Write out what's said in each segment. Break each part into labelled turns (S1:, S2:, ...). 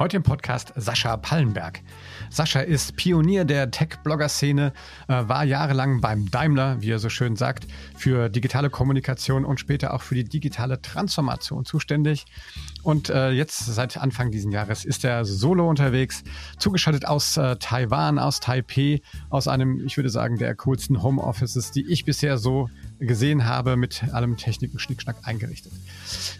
S1: Heute im Podcast Sascha Pallenberg. Sascha ist Pionier der Tech-Blogger-Szene, äh, war jahrelang beim Daimler, wie er so schön sagt, für digitale Kommunikation und später auch für die digitale Transformation zuständig. Und äh, jetzt seit Anfang dieses Jahres ist er solo unterwegs, zugeschaltet aus äh, Taiwan, aus Taipei, aus einem, ich würde sagen, der coolsten Homeoffices, die ich bisher so gesehen habe, mit allem Technik und Schnickschnack eingerichtet.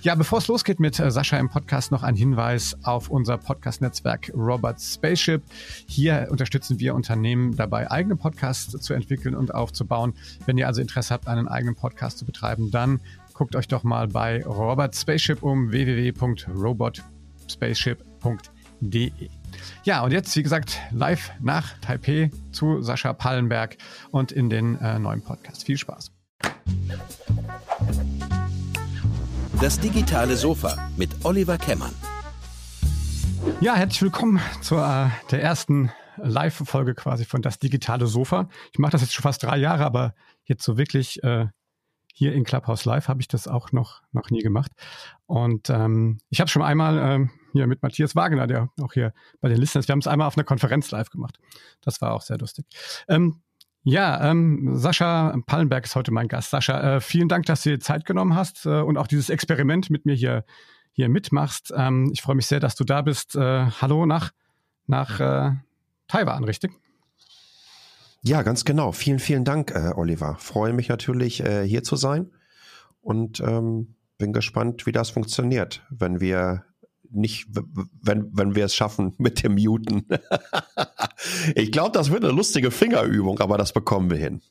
S1: Ja, bevor es losgeht mit äh, Sascha im Podcast, noch ein Hinweis auf unser Podcast-Netzwerk Robert Spaceship. Hier unterstützen wir Unternehmen dabei, eigene Podcasts zu entwickeln und aufzubauen. Wenn ihr also Interesse habt, einen eigenen Podcast zu betreiben, dann guckt euch doch mal bei Robert Spaceship um www.robotspaceship.de. Ja, und jetzt, wie gesagt, live nach Taipei zu Sascha Pallenberg und in den äh, neuen Podcast. Viel Spaß.
S2: Das digitale Sofa mit Oliver Kemmern.
S1: Ja, herzlich willkommen zur äh, der ersten Live-Folge quasi von Das digitale Sofa. Ich mache das jetzt schon fast drei Jahre, aber jetzt so wirklich äh, hier in Clubhouse Live habe ich das auch noch, noch nie gemacht. Und ähm, ich habe schon einmal ähm, hier mit Matthias Wagner, der auch hier bei den Listeners, wir haben es einmal auf einer Konferenz live gemacht. Das war auch sehr lustig. Ähm, ja, ähm, Sascha Pallenberg ist heute mein Gast. Sascha, äh, vielen Dank, dass du dir Zeit genommen hast äh, und auch dieses Experiment mit mir hier, hier mitmachst. Ähm, ich freue mich sehr, dass du da bist. Äh, hallo nach, nach äh, Taiwan, richtig?
S3: Ja, ganz genau. Vielen, vielen Dank, äh, Oliver. Freue mich natürlich, äh, hier zu sein und ähm, bin gespannt, wie das funktioniert, wenn wir nicht, wenn, wenn wir es schaffen mit dem Muten. ich glaube, das wird eine lustige Fingerübung, aber das bekommen wir hin.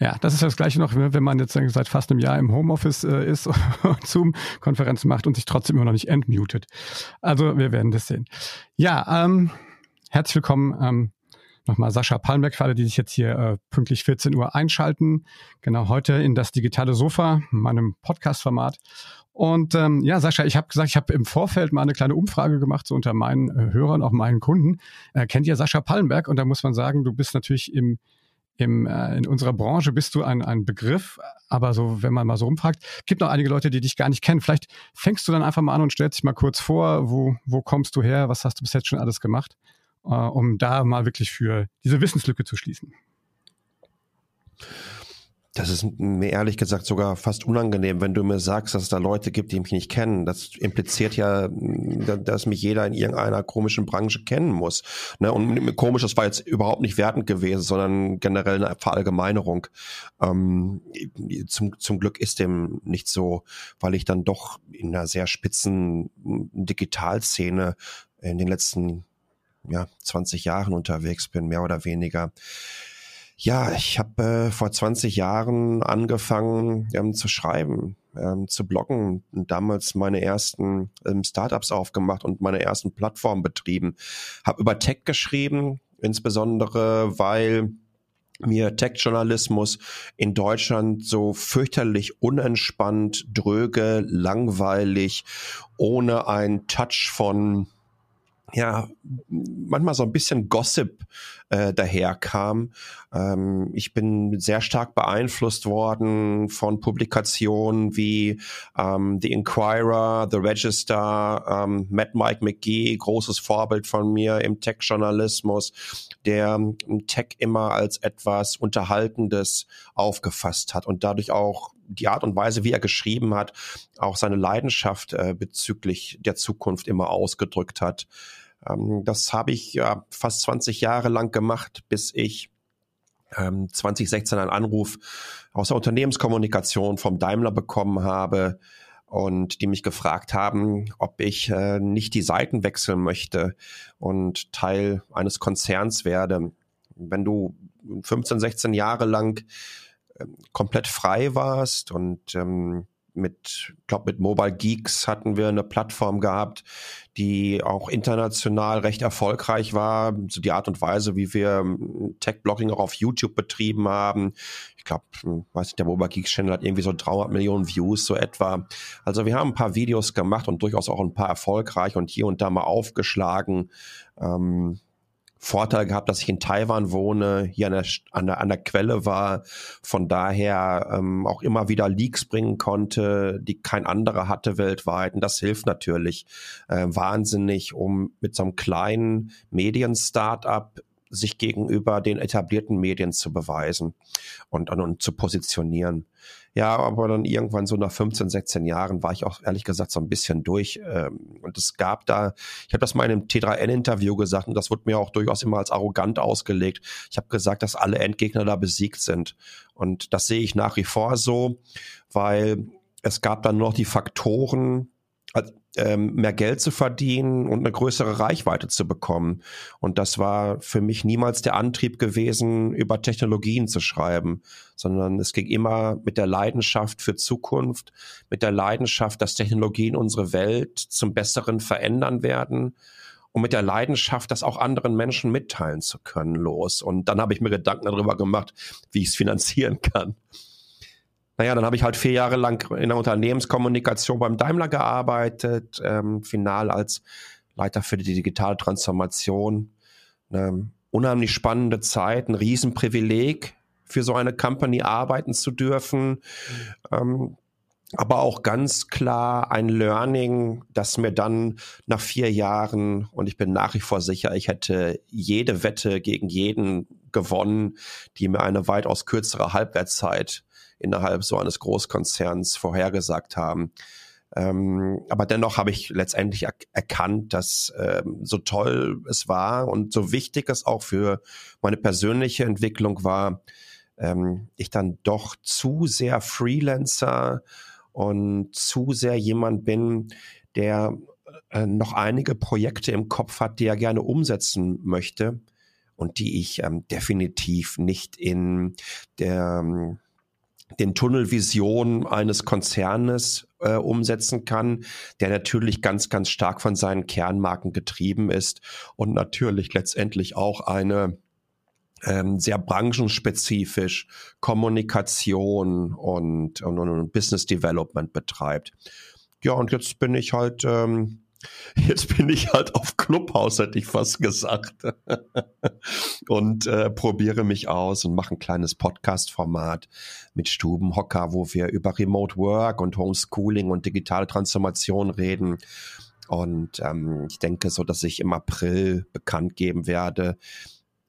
S1: Ja, das ist das Gleiche noch, wenn man jetzt seit fast einem Jahr im Homeoffice äh, ist und Zoom-Konferenzen macht und sich trotzdem immer noch nicht entmutet. Also wir werden das sehen. Ja, ähm, herzlich willkommen ähm, nochmal Sascha Palmbeck für alle, die sich jetzt hier äh, pünktlich 14 Uhr einschalten. Genau heute in das digitale Sofa, meinem Podcast-Format. Und ähm, ja, Sascha, ich habe gesagt, ich habe im Vorfeld mal eine kleine Umfrage gemacht, so unter meinen äh, Hörern, auch meinen Kunden. Äh, kennt ihr Sascha Pallenberg? Und da muss man sagen, du bist natürlich im, im, äh, in unserer Branche bist du ein, ein Begriff, aber so, wenn man mal so umfragt, gibt noch einige Leute, die dich gar nicht kennen. Vielleicht fängst du dann einfach mal an und stellst dich mal kurz vor, wo, wo kommst du her, was hast du bis jetzt schon alles gemacht, äh, um da mal wirklich für diese Wissenslücke zu schließen.
S3: Das ist mir ehrlich gesagt sogar fast unangenehm, wenn du mir sagst, dass es da Leute gibt, die mich nicht kennen. Das impliziert ja, dass mich jeder in irgendeiner komischen Branche kennen muss. Ne? Und komisch, das war jetzt überhaupt nicht wertend gewesen, sondern generell eine Verallgemeinerung. Ähm, zum, zum Glück ist dem nicht so, weil ich dann doch in einer sehr spitzen Digitalszene in den letzten ja, 20 Jahren unterwegs bin, mehr oder weniger. Ja, ich habe äh, vor 20 Jahren angefangen ähm, zu schreiben, ähm, zu bloggen und damals meine ersten ähm, Startups aufgemacht und meine ersten Plattformen betrieben. Habe über Tech geschrieben, insbesondere weil mir Tech-Journalismus in Deutschland so fürchterlich unentspannt, dröge, langweilig, ohne einen Touch von ja, manchmal so ein bisschen Gossip äh, daherkam. Ähm, ich bin sehr stark beeinflusst worden von Publikationen wie ähm, The Inquirer, The Register, ähm, Matt Mike McGee, großes Vorbild von mir im Tech-Journalismus, der ähm, Tech immer als etwas Unterhaltendes aufgefasst hat und dadurch auch die Art und Weise, wie er geschrieben hat, auch seine Leidenschaft äh, bezüglich der Zukunft immer ausgedrückt hat. Ähm, das habe ich ja fast 20 Jahre lang gemacht, bis ich ähm, 2016 einen Anruf aus der Unternehmenskommunikation vom Daimler bekommen habe und die mich gefragt haben, ob ich äh, nicht die Seiten wechseln möchte und Teil eines Konzerns werde. Wenn du 15, 16 Jahre lang äh, komplett frei warst und ähm, mit, glaube mit Mobile Geeks hatten wir eine Plattform gehabt, die auch international recht erfolgreich war. So die Art und Weise, wie wir ähm, Tech-Blogging auch auf YouTube betrieben haben. Ich glaube, hm, weiß nicht, der Mobile Geeks Channel hat irgendwie so 300 Millionen Views, so etwa. Also wir haben ein paar Videos gemacht und durchaus auch ein paar erfolgreich und hier und da mal aufgeschlagen. Ähm, Vorteil gehabt, dass ich in Taiwan wohne, hier an der, an der, an der Quelle war, von daher ähm, auch immer wieder Leaks bringen konnte, die kein anderer hatte weltweit. Und das hilft natürlich äh, wahnsinnig, um mit so einem kleinen Medien-Startup sich gegenüber den etablierten Medien zu beweisen und, und, und zu positionieren. Ja, aber dann irgendwann so nach 15, 16 Jahren war ich auch ehrlich gesagt so ein bisschen durch. Ähm, und es gab da, ich habe das mal in einem T3N-Interview gesagt und das wurde mir auch durchaus immer als arrogant ausgelegt. Ich habe gesagt, dass alle Endgegner da besiegt sind. Und das sehe ich nach wie vor so, weil es gab dann noch die Faktoren, ähm, mehr Geld zu verdienen und eine größere Reichweite zu bekommen. Und das war für mich niemals der Antrieb gewesen, über Technologien zu schreiben, sondern es ging immer mit der Leidenschaft für Zukunft, mit der Leidenschaft, dass Technologien unsere Welt zum Besseren verändern werden und mit der Leidenschaft, das auch anderen Menschen mitteilen zu können, los. Und dann habe ich mir Gedanken darüber gemacht, wie ich es finanzieren kann. Naja, dann habe ich halt vier Jahre lang in der Unternehmenskommunikation beim Daimler gearbeitet, ähm, final als Leiter für die digitale Transformation. Eine unheimlich spannende Zeit, ein Riesenprivileg für so eine Company arbeiten zu dürfen. Ähm, aber auch ganz klar ein Learning, das mir dann nach vier Jahren, und ich bin nach wie vor sicher, ich hätte jede Wette gegen jeden gewonnen, die mir eine weitaus kürzere Halbwertszeit innerhalb so eines Großkonzerns vorhergesagt haben. Ähm, aber dennoch habe ich letztendlich er erkannt, dass ähm, so toll es war und so wichtig es auch für meine persönliche Entwicklung war, ähm, ich dann doch zu sehr Freelancer und zu sehr jemand bin, der äh, noch einige Projekte im Kopf hat, die er gerne umsetzen möchte und die ich ähm, definitiv nicht in der ähm, den Tunnelvision eines Konzernes äh, umsetzen kann, der natürlich ganz, ganz stark von seinen Kernmarken getrieben ist und natürlich letztendlich auch eine ähm, sehr branchenspezifisch Kommunikation und, und, und Business Development betreibt. Ja, und jetzt bin ich halt ähm, Jetzt bin ich halt auf Clubhouse, hätte ich fast gesagt. und äh, probiere mich aus und mache ein kleines Podcast-Format mit Stubenhocker, wo wir über Remote Work und Homeschooling und digitale Transformation reden. Und ähm, ich denke so, dass ich im April bekannt geben werde,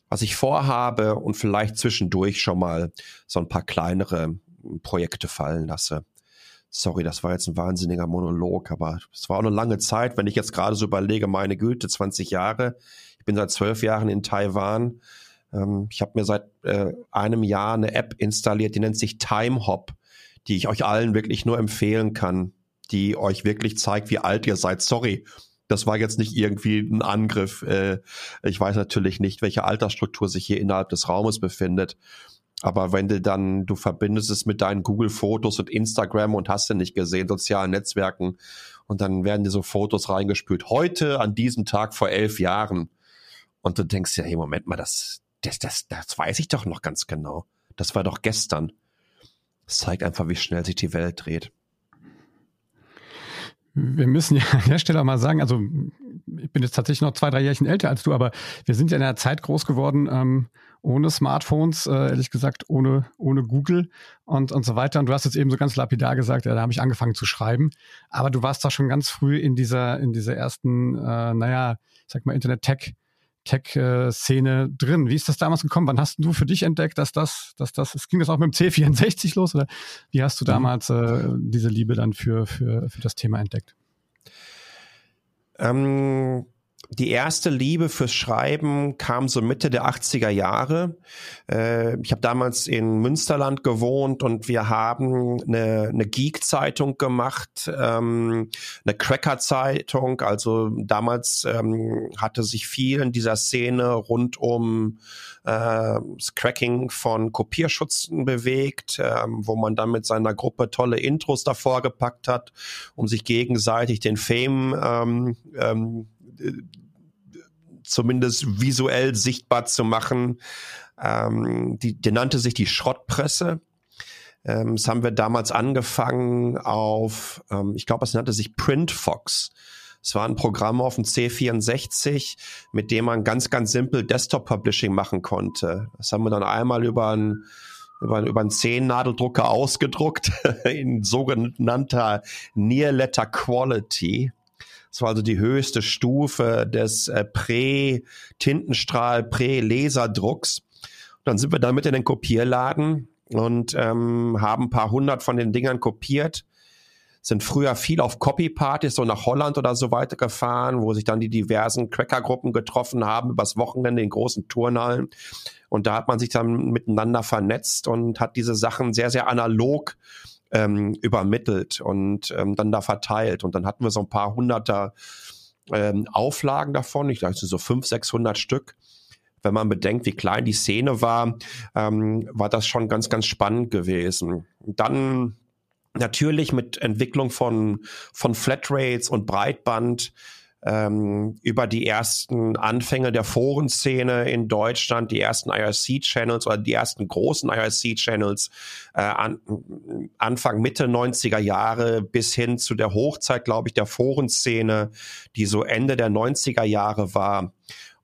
S3: was ich vorhabe und vielleicht zwischendurch schon mal so ein paar kleinere Projekte fallen lasse. Sorry, das war jetzt ein wahnsinniger Monolog, aber es war auch eine lange Zeit, wenn ich jetzt gerade so überlege, meine Güte, 20 Jahre. Ich bin seit zwölf Jahren in Taiwan. Ähm, ich habe mir seit äh, einem Jahr eine App installiert, die nennt sich TimeHop, die ich euch allen wirklich nur empfehlen kann, die euch wirklich zeigt, wie alt ihr seid. Sorry, das war jetzt nicht irgendwie ein Angriff. Äh, ich weiß natürlich nicht, welche Altersstruktur sich hier innerhalb des Raumes befindet. Aber wenn du dann, du verbindest es mit deinen Google-Fotos und Instagram und hast du nicht gesehen, sozialen Netzwerken und dann werden dir so Fotos reingespült. Heute, an diesem Tag vor elf Jahren. Und du denkst ja, hey, Moment mal, das, das, das, das weiß ich doch noch ganz genau. Das war doch gestern. Das zeigt einfach, wie schnell sich die Welt dreht.
S1: Wir müssen ja an der Stelle auch mal sagen, also ich bin jetzt tatsächlich noch zwei, drei Jährchen älter als du, aber wir sind ja in einer Zeit groß geworden, ähm, ohne Smartphones, äh, ehrlich gesagt, ohne, ohne Google und, und so weiter. Und du hast jetzt eben so ganz lapidar gesagt, ja, da habe ich angefangen zu schreiben. Aber du warst da schon ganz früh in dieser, in dieser ersten, äh, naja, ich sag mal, Internet-Tech- Tech-Szene drin. Wie ist das damals gekommen? Wann hast du für dich entdeckt, dass das, dass das, es ging das auch mit dem C64 los oder wie hast du mhm. damals äh, diese Liebe dann für, für, für das Thema entdeckt?
S3: Ähm, die erste Liebe fürs Schreiben kam so Mitte der 80er Jahre. Äh, ich habe damals in Münsterland gewohnt und wir haben eine, eine Geek-Zeitung gemacht, ähm, eine Cracker-Zeitung. Also damals ähm, hatte sich viel in dieser Szene rund um äh, das Cracking von Kopierschutzen bewegt, ähm, wo man dann mit seiner Gruppe tolle Intros davor gepackt hat, um sich gegenseitig den Fame ähm, zumindest visuell sichtbar zu machen. Ähm, die, die nannte sich die Schrottpresse. Ähm, das haben wir damals angefangen auf, ähm, ich glaube, es nannte sich Printfox. Es war ein Programm auf dem C64, mit dem man ganz, ganz simpel Desktop-Publishing machen konnte. Das haben wir dann einmal über ein über, über einen Zehn-Nadeldrucker ausgedruckt in sogenannter Near Letter Quality. Das war also die höchste Stufe des äh, Prä-Tintenstrahl, Prä-Laserdrucks. Dann sind wir damit in den Kopierladen und ähm, haben ein paar hundert von den Dingern kopiert sind früher viel auf Copy-Partys so nach Holland oder so weiter gefahren, wo sich dann die diversen Cracker-Gruppen getroffen haben, übers Wochenende in großen Turnhallen. Und da hat man sich dann miteinander vernetzt und hat diese Sachen sehr, sehr analog ähm, übermittelt und ähm, dann da verteilt. Und dann hatten wir so ein paar hunderter ähm, Auflagen davon, ich dachte so fünf, sechshundert Stück wenn man bedenkt, wie klein die Szene war, ähm, war das schon ganz, ganz spannend gewesen. Dann natürlich mit Entwicklung von, von Flatrates und Breitband ähm, über die ersten Anfänge der Forenszene in Deutschland, die ersten IRC-Channels oder die ersten großen IRC-Channels äh, an, Anfang, Mitte 90er Jahre bis hin zu der Hochzeit, glaube ich, der Forenszene, die so Ende der 90er Jahre war.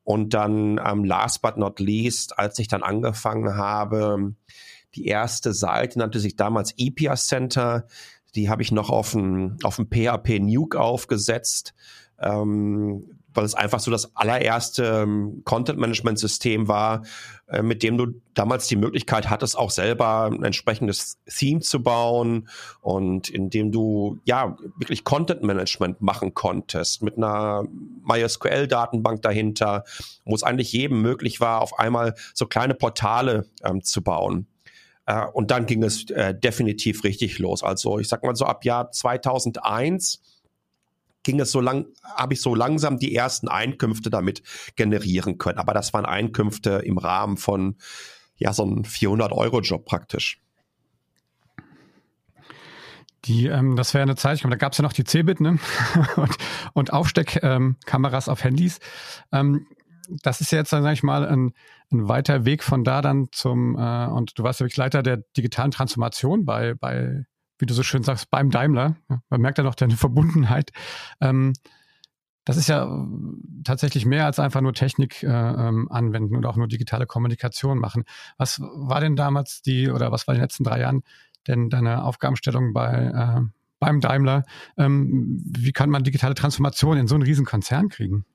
S3: Und dann ähm, last but not least, als ich dann angefangen habe, die erste Seite nannte sich damals EPIA Center. Die habe ich noch auf dem, auf dem PHP Nuke aufgesetzt, ähm, weil es einfach so das allererste ähm, Content-Management-System war, äh, mit dem du damals die Möglichkeit hattest, auch selber ein entsprechendes Theme zu bauen und in dem du ja wirklich Content-Management machen konntest mit einer MySQL-Datenbank dahinter, wo es eigentlich jedem möglich war, auf einmal so kleine Portale ähm, zu bauen. Äh, und dann ging es äh, definitiv richtig los. Also ich sag mal so ab Jahr 2001 ging es so lang, habe ich so langsam die ersten Einkünfte damit generieren können. Aber das waren Einkünfte im Rahmen von ja so einem 400 Euro Job praktisch.
S1: Die, ähm, das wäre eine Zeit, ich glaube, da gab es ja noch die Cebit ne? und, und Aufsteckkameras ähm, auf Handys. Ähm, das ist jetzt, sage ich mal, ein, ein weiter Weg von da dann zum, äh, und du warst ja wirklich Leiter der digitalen Transformation bei, bei, wie du so schön sagst, beim Daimler. Man merkt ja noch deine Verbundenheit. Ähm, das ist ja äh, tatsächlich mehr als einfach nur Technik äh, ähm, anwenden und auch nur digitale Kommunikation machen. Was war denn damals die, oder was war in den letzten drei Jahren denn deine Aufgabenstellung bei, äh, beim Daimler? Ähm, wie kann man digitale Transformation in so einen riesen Konzern kriegen?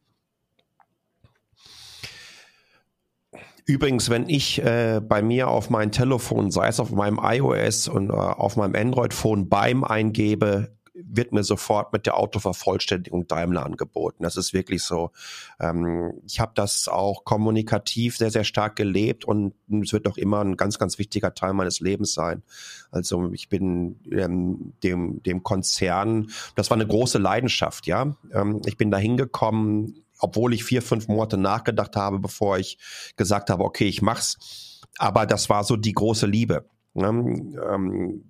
S3: Übrigens, wenn ich äh, bei mir auf mein Telefon, sei es auf meinem iOS und äh, auf meinem Android-Phone beim eingebe, wird mir sofort mit der Autovervollständigung Daimler angeboten. Das ist wirklich so. Ähm, ich habe das auch kommunikativ sehr, sehr stark gelebt und es wird auch immer ein ganz, ganz wichtiger Teil meines Lebens sein. Also ich bin ähm, dem, dem Konzern, das war eine große Leidenschaft, ja. Ähm, ich bin da hingekommen obwohl ich vier, fünf Monate nachgedacht habe, bevor ich gesagt habe, okay, ich mach's. Aber das war so die große Liebe. Ne? Ähm,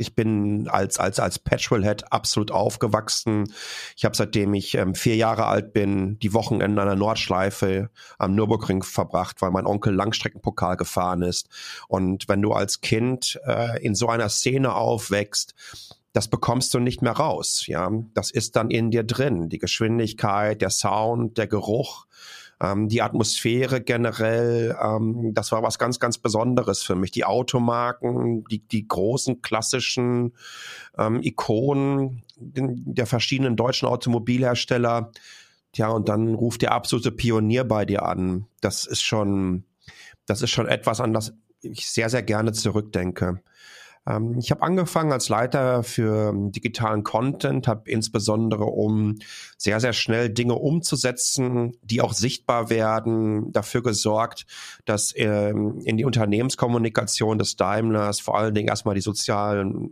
S3: ich bin als als als Petrolhead absolut aufgewachsen. Ich habe seitdem ich ähm, vier Jahre alt bin die Wochenende an der Nordschleife am Nürburgring verbracht, weil mein Onkel Langstreckenpokal gefahren ist. Und wenn du als Kind äh, in so einer Szene aufwächst, das bekommst du nicht mehr raus. Ja, das ist dann in dir drin. Die Geschwindigkeit, der Sound, der Geruch, ähm, die Atmosphäre generell. Ähm, das war was ganz, ganz Besonderes für mich. Die Automarken, die, die großen klassischen ähm, Ikonen der verschiedenen deutschen Automobilhersteller. Tja, und dann ruft der absolute Pionier bei dir an. Das ist schon, das ist schon etwas, an das ich sehr, sehr gerne zurückdenke. Ähm, ich habe angefangen als Leiter für digitalen Content, habe insbesondere um sehr, sehr schnell Dinge umzusetzen, die auch sichtbar werden, dafür gesorgt, dass ähm, in die Unternehmenskommunikation des Daimlers vor allen Dingen erstmal die sozialen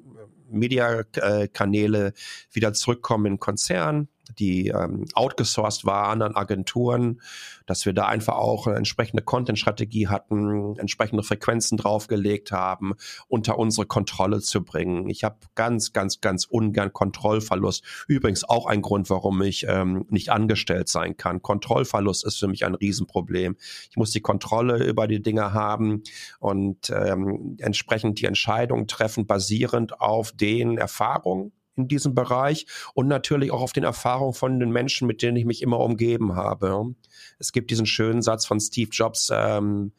S3: Media-Kanäle wieder zurückkommen in Konzern die ähm, outgesourced waren an Agenturen, dass wir da einfach auch eine entsprechende Content-Strategie hatten, entsprechende Frequenzen draufgelegt haben, unter unsere Kontrolle zu bringen. Ich habe ganz, ganz, ganz ungern Kontrollverlust. Übrigens auch ein Grund, warum ich ähm, nicht angestellt sein kann. Kontrollverlust ist für mich ein Riesenproblem. Ich muss die Kontrolle über die Dinge haben und ähm, entsprechend die Entscheidung treffen, basierend auf den Erfahrungen, in diesem Bereich und natürlich auch auf den Erfahrungen von den Menschen, mit denen ich mich immer umgeben habe. Es gibt diesen schönen Satz von Steve Jobs, ähm,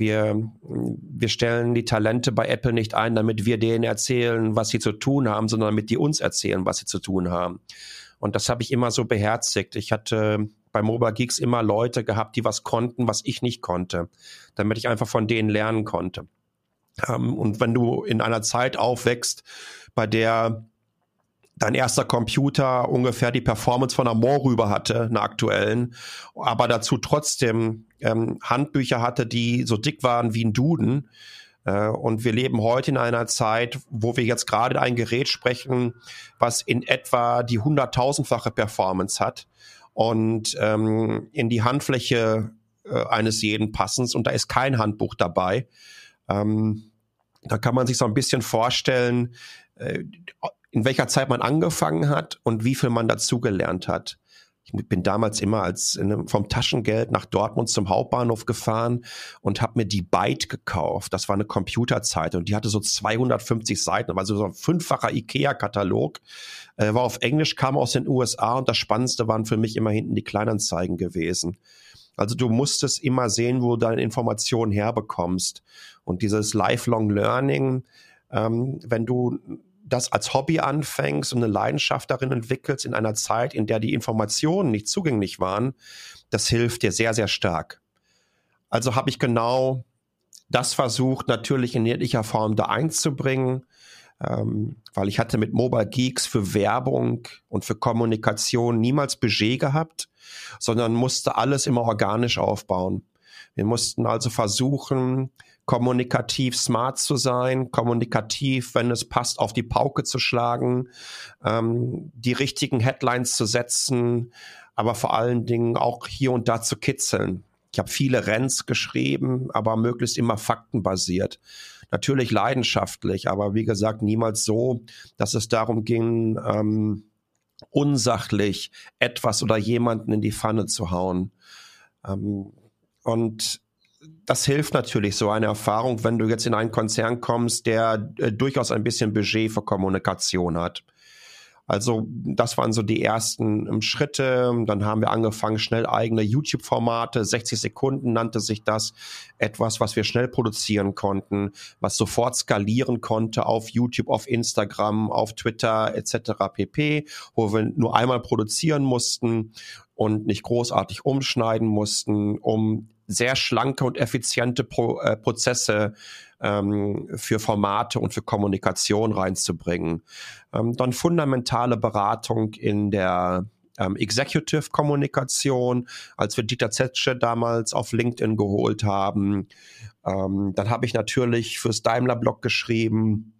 S3: wir, wir stellen die Talente bei Apple nicht ein, damit wir denen erzählen, was sie zu tun haben, sondern damit die uns erzählen, was sie zu tun haben. Und das habe ich immer so beherzigt. Ich hatte bei Mobile Geeks immer Leute gehabt, die was konnten, was ich nicht konnte, damit ich einfach von denen lernen konnte. Ähm, und wenn du in einer Zeit aufwächst, bei der dein erster Computer ungefähr die Performance von einer rüber hatte, einer aktuellen, aber dazu trotzdem ähm, Handbücher hatte, die so dick waren wie ein Duden. Äh, und wir leben heute in einer Zeit, wo wir jetzt gerade ein Gerät sprechen, was in etwa die hunderttausendfache Performance hat und ähm, in die Handfläche äh, eines jeden passens und da ist kein Handbuch dabei. Ähm, da kann man sich so ein bisschen vorstellen, äh, in welcher Zeit man angefangen hat und wie viel man dazugelernt hat. Ich bin damals immer als einem, vom Taschengeld nach Dortmund zum Hauptbahnhof gefahren und habe mir die Byte gekauft. Das war eine Computerzeit und die hatte so 250 Seiten, also so ein fünffacher Ikea-Katalog. Äh, war auf Englisch, kam aus den USA und das Spannendste waren für mich immer hinten die Kleinanzeigen gewesen. Also du musstest immer sehen, wo du deine Informationen herbekommst. Und dieses Lifelong Learning, ähm, wenn du das als Hobby anfängst und eine Leidenschaft darin entwickelst in einer Zeit, in der die Informationen nicht zugänglich waren, das hilft dir sehr, sehr stark. Also habe ich genau das versucht, natürlich in jeglicher Form da einzubringen, ähm, weil ich hatte mit Mobile Geeks für Werbung und für Kommunikation niemals Budget gehabt, sondern musste alles immer organisch aufbauen. Wir mussten also versuchen, kommunikativ smart zu sein, kommunikativ, wenn es passt, auf die Pauke zu schlagen, ähm, die richtigen Headlines zu setzen, aber vor allen Dingen auch hier und da zu kitzeln. Ich habe viele Rents geschrieben, aber möglichst immer faktenbasiert. Natürlich leidenschaftlich, aber wie gesagt, niemals so, dass es darum ging, ähm, unsachlich etwas oder jemanden in die Pfanne zu hauen. Ähm, und das hilft natürlich, so eine Erfahrung, wenn du jetzt in einen Konzern kommst, der äh, durchaus ein bisschen Budget für Kommunikation hat. Also das waren so die ersten ähm, Schritte. Dann haben wir angefangen, schnell eigene YouTube-Formate, 60 Sekunden nannte sich das, etwas, was wir schnell produzieren konnten, was sofort skalieren konnte auf YouTube, auf Instagram, auf Twitter etc. pp, wo wir nur einmal produzieren mussten und nicht großartig umschneiden mussten, um sehr schlanke und effiziente Pro, äh, Prozesse ähm, für Formate und für Kommunikation reinzubringen. Ähm, dann fundamentale Beratung in der ähm, Executive-Kommunikation, als wir Dieter Zetsche damals auf LinkedIn geholt haben. Ähm, dann habe ich natürlich fürs Daimler-Blog geschrieben.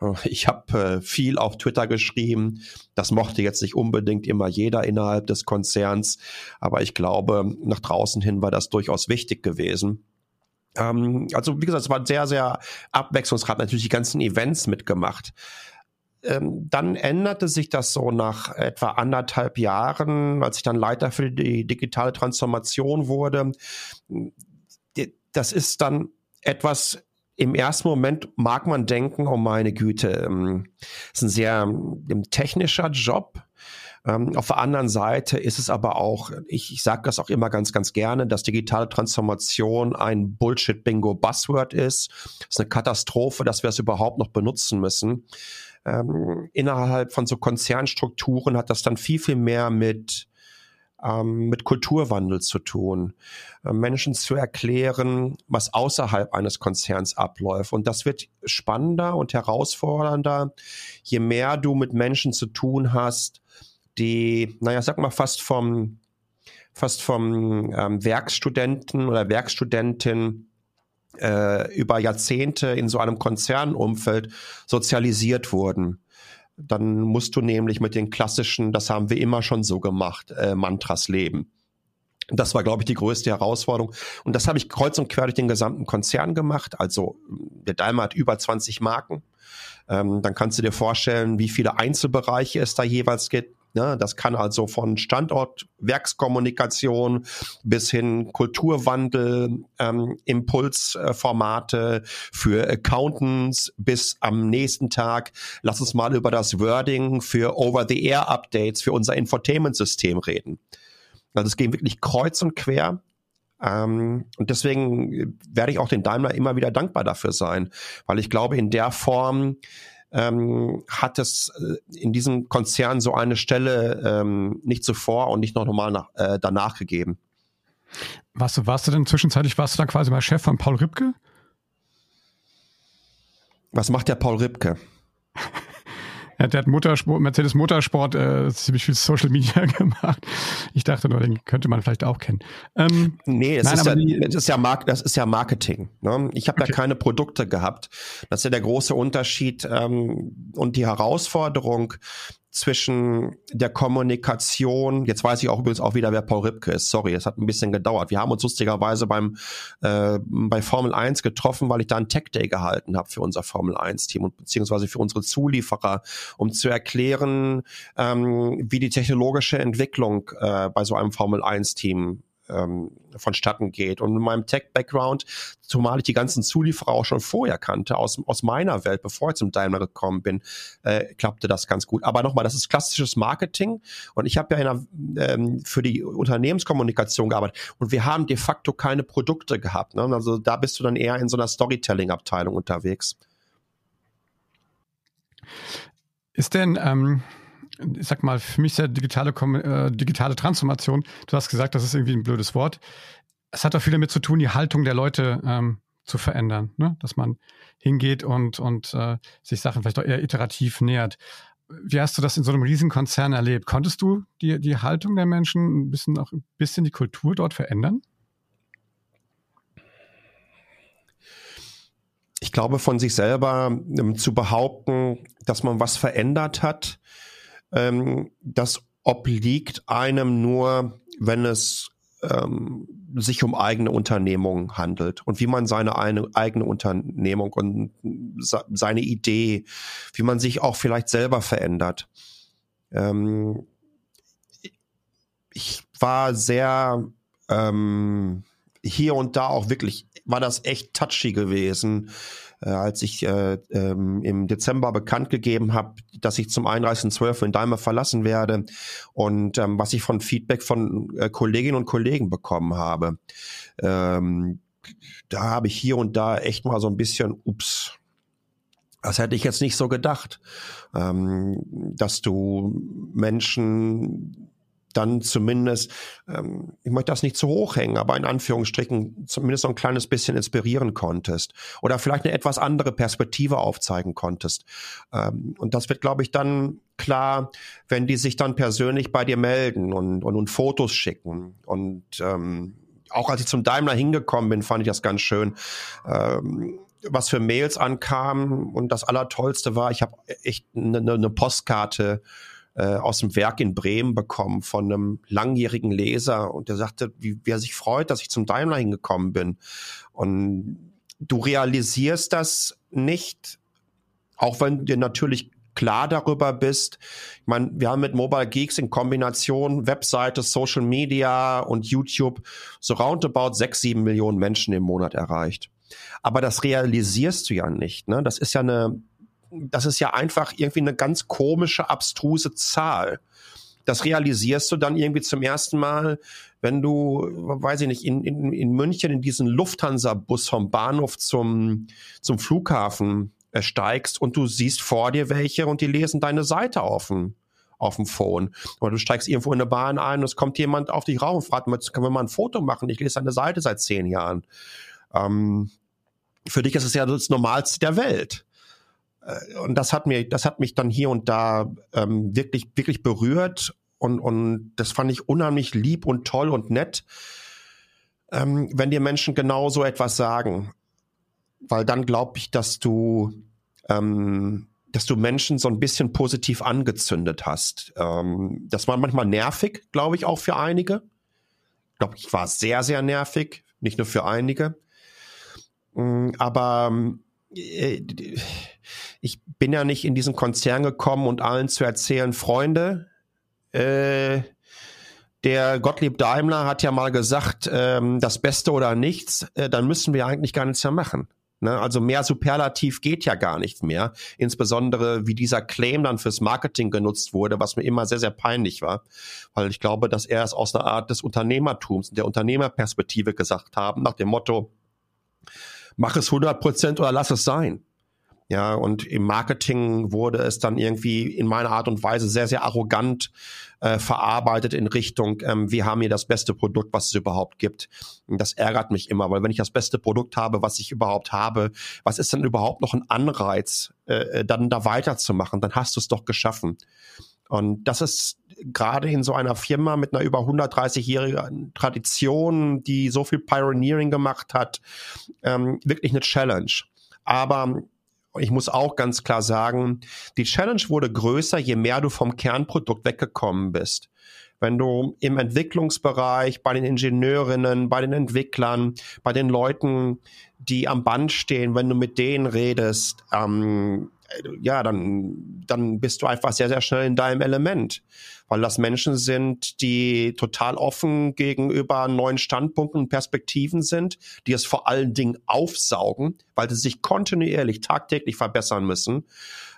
S3: Ich habe äh, viel auf Twitter geschrieben. Das mochte jetzt nicht unbedingt immer jeder innerhalb des Konzerns, aber ich glaube, nach draußen hin war das durchaus wichtig gewesen. Ähm, also wie gesagt, es war sehr, sehr abwechslungsreich. Natürlich die ganzen Events mitgemacht. Ähm, dann änderte sich das so nach etwa anderthalb Jahren, als ich dann Leiter für die digitale Transformation wurde. Das ist dann etwas im ersten Moment mag man denken, oh meine Güte, ähm, ist ein sehr ähm, technischer Job. Ähm, auf der anderen Seite ist es aber auch, ich, ich sage das auch immer ganz, ganz gerne, dass digitale Transformation ein Bullshit-Bingo-Buzzword ist. Es ist eine Katastrophe, dass wir es überhaupt noch benutzen müssen. Ähm, innerhalb von so Konzernstrukturen hat das dann viel, viel mehr mit ähm, mit Kulturwandel zu tun, äh, Menschen zu erklären, was außerhalb eines Konzerns abläuft. Und das wird spannender und herausfordernder, je mehr du mit Menschen zu tun hast, die, naja, sag mal, fast vom, fast vom ähm, Werkstudenten oder Werkstudentin äh, über Jahrzehnte in so einem Konzernumfeld sozialisiert wurden dann musst du nämlich mit den klassischen, das haben wir immer schon so gemacht, äh, Mantras leben. Das war, glaube ich, die größte Herausforderung. Und das habe ich kreuz und quer durch den gesamten Konzern gemacht. Also der Daimler hat über 20 Marken. Ähm, dann kannst du dir vorstellen, wie viele Einzelbereiche es da jeweils gibt. Ja, das kann also von Standort, Werkskommunikation bis hin Kulturwandel, ähm, Impulsformate für Accountants bis am nächsten Tag. Lass uns mal über das Wording für Over-the-Air-Updates für unser Infotainment-System reden. Also es geht wirklich kreuz und quer. Ähm, und deswegen werde ich auch den Daimler immer wieder dankbar dafür sein, weil ich glaube, in der Form ähm, hat es äh, in diesem Konzern so eine Stelle ähm, nicht zuvor und nicht noch normal nach, äh, danach gegeben.
S1: Warst du, warst du denn zwischenzeitlich, warst du dann quasi mal Chef von Paul Ripke?
S3: Was macht der Paul Ripke?
S1: Ja, der hat Motorsport, Mercedes Motorsport äh, ziemlich viel Social Media gemacht. Ich dachte nur, den könnte man vielleicht auch kennen.
S3: Ähm, nee, das, nein, ist ja, die, das, ist ja Mark, das ist ja Marketing. Ne? Ich habe okay. da keine Produkte gehabt. Das ist ja der große Unterschied ähm, und die Herausforderung zwischen der Kommunikation, jetzt weiß ich auch übrigens auch wieder, wer Paul Ripke ist, sorry, es hat ein bisschen gedauert. Wir haben uns lustigerweise beim äh, bei Formel 1 getroffen, weil ich da einen Tech Day gehalten habe für unser Formel 1 Team und beziehungsweise für unsere Zulieferer, um zu erklären, ähm, wie die technologische Entwicklung äh, bei so einem Formel 1 Team ähm, vonstatten geht. Und in meinem Tech-Background, zumal ich die ganzen Zulieferer auch schon vorher kannte, aus, aus meiner Welt, bevor ich zum Daimler gekommen bin, äh, klappte das ganz gut. Aber nochmal, das ist klassisches Marketing und ich habe ja einer, ähm, für die Unternehmenskommunikation gearbeitet und wir haben de facto keine Produkte gehabt. Ne? Also da bist du dann eher in so einer Storytelling-Abteilung unterwegs.
S1: Ist denn, ähm, ich sag mal, für mich sehr digitale, äh, digitale Transformation. Du hast gesagt, das ist irgendwie ein blödes Wort. Es hat auch viel damit zu tun, die Haltung der Leute ähm, zu verändern, ne? dass man hingeht und, und äh, sich Sachen vielleicht auch eher iterativ nähert. Wie hast du das in so einem Riesenkonzern erlebt? Konntest du die, die Haltung der Menschen ein bisschen auch ein bisschen die Kultur dort verändern?
S3: Ich glaube, von sich selber ähm, zu behaupten, dass man was verändert hat, ähm, das obliegt einem nur, wenn es ähm, sich um eigene Unternehmung handelt und wie man seine eine, eigene Unternehmung und seine Idee, wie man sich auch vielleicht selber verändert. Ähm, ich war sehr ähm, hier und da auch wirklich, war das echt touchy gewesen, äh, als ich äh, ähm, im Dezember bekannt gegeben habe, dass ich zum 31.12. in Daimler verlassen werde und ähm, was ich von Feedback von äh, Kolleginnen und Kollegen bekommen habe. Ähm, da habe ich hier und da echt mal so ein bisschen, ups, das hätte ich jetzt nicht so gedacht, ähm, dass du Menschen dann zumindest, ähm, ich möchte das nicht zu hoch hängen, aber in Anführungsstrichen zumindest so ein kleines bisschen inspirieren konntest oder vielleicht eine etwas andere Perspektive aufzeigen konntest. Ähm, und das wird, glaube ich, dann klar, wenn die sich dann persönlich bei dir melden und, und, und Fotos schicken. Und ähm, auch als ich zum Daimler hingekommen bin, fand ich das ganz schön. Ähm, was für Mails ankam und das Allertollste war, ich habe echt eine, eine Postkarte äh, aus dem Werk in Bremen bekommen von einem langjährigen Leser und der sagte, wie, wie er sich freut, dass ich zum Daimler hingekommen bin. Und du realisierst das nicht, auch wenn dir natürlich klar darüber bist. Ich meine, wir haben mit Mobile Geeks in Kombination Webseite, Social Media und YouTube so roundabout sechs, sieben Millionen Menschen im Monat erreicht. Aber das realisierst du ja nicht. Ne? Das ist ja eine das ist ja einfach irgendwie eine ganz komische, abstruse Zahl. Das realisierst du dann irgendwie zum ersten Mal, wenn du, weiß ich nicht, in, in, in München in diesen Lufthansa-Bus vom Bahnhof zum, zum Flughafen äh, steigst und du siehst vor dir welche und die lesen deine Seite dem, auf dem Phone. Oder du steigst irgendwo in eine Bahn ein und es kommt jemand auf dich rauf und fragt, können wir mal ein Foto machen? Ich lese deine Seite seit zehn Jahren. Ähm, für dich ist es ja das Normalste der Welt. Äh, und das hat mir, das hat mich dann hier und da ähm, wirklich, wirklich berührt und, und das fand ich unheimlich lieb und toll und nett, ähm, wenn dir Menschen genau so etwas sagen. Weil dann glaube ich, dass du, ähm, dass du Menschen so ein bisschen positiv angezündet hast. Ähm, das war manchmal nervig, glaube ich, auch für einige. Ich glaube, ich war sehr, sehr nervig, nicht nur für einige. Mm, aber äh, ich bin ja nicht in diesen Konzern gekommen und allen zu erzählen, Freunde, äh, der Gottlieb Daimler hat ja mal gesagt, ähm, das Beste oder nichts, äh, dann müssen wir eigentlich gar nichts mehr machen. Ne? Also mehr Superlativ geht ja gar nicht mehr. Insbesondere wie dieser Claim dann fürs Marketing genutzt wurde, was mir immer sehr, sehr peinlich war. Weil ich glaube, dass er es aus einer Art des Unternehmertums, der Unternehmerperspektive gesagt haben, nach dem Motto, mach es 100 Prozent oder lass es sein. Ja, und im Marketing wurde es dann irgendwie in meiner Art und Weise sehr, sehr arrogant äh, verarbeitet in Richtung, ähm, wir haben hier das beste Produkt, was es überhaupt gibt. Und das ärgert mich immer, weil wenn ich das beste Produkt habe, was ich überhaupt habe, was ist denn überhaupt noch ein Anreiz, äh, dann da weiterzumachen? Dann hast du es doch geschaffen. Und das ist gerade in so einer Firma mit einer über 130-jährigen Tradition, die so viel Pioneering gemacht hat, ähm, wirklich eine Challenge. Aber ich muss auch ganz klar sagen, die Challenge wurde größer, je mehr du vom Kernprodukt weggekommen bist. Wenn du im Entwicklungsbereich, bei den Ingenieurinnen, bei den Entwicklern, bei den Leuten, die am Band stehen, wenn du mit denen redest, ähm, ja, dann, dann bist du einfach sehr, sehr schnell in deinem Element. Weil das Menschen sind, die total offen gegenüber neuen Standpunkten und Perspektiven sind, die es vor allen Dingen aufsaugen, weil sie sich kontinuierlich, tagtäglich verbessern müssen.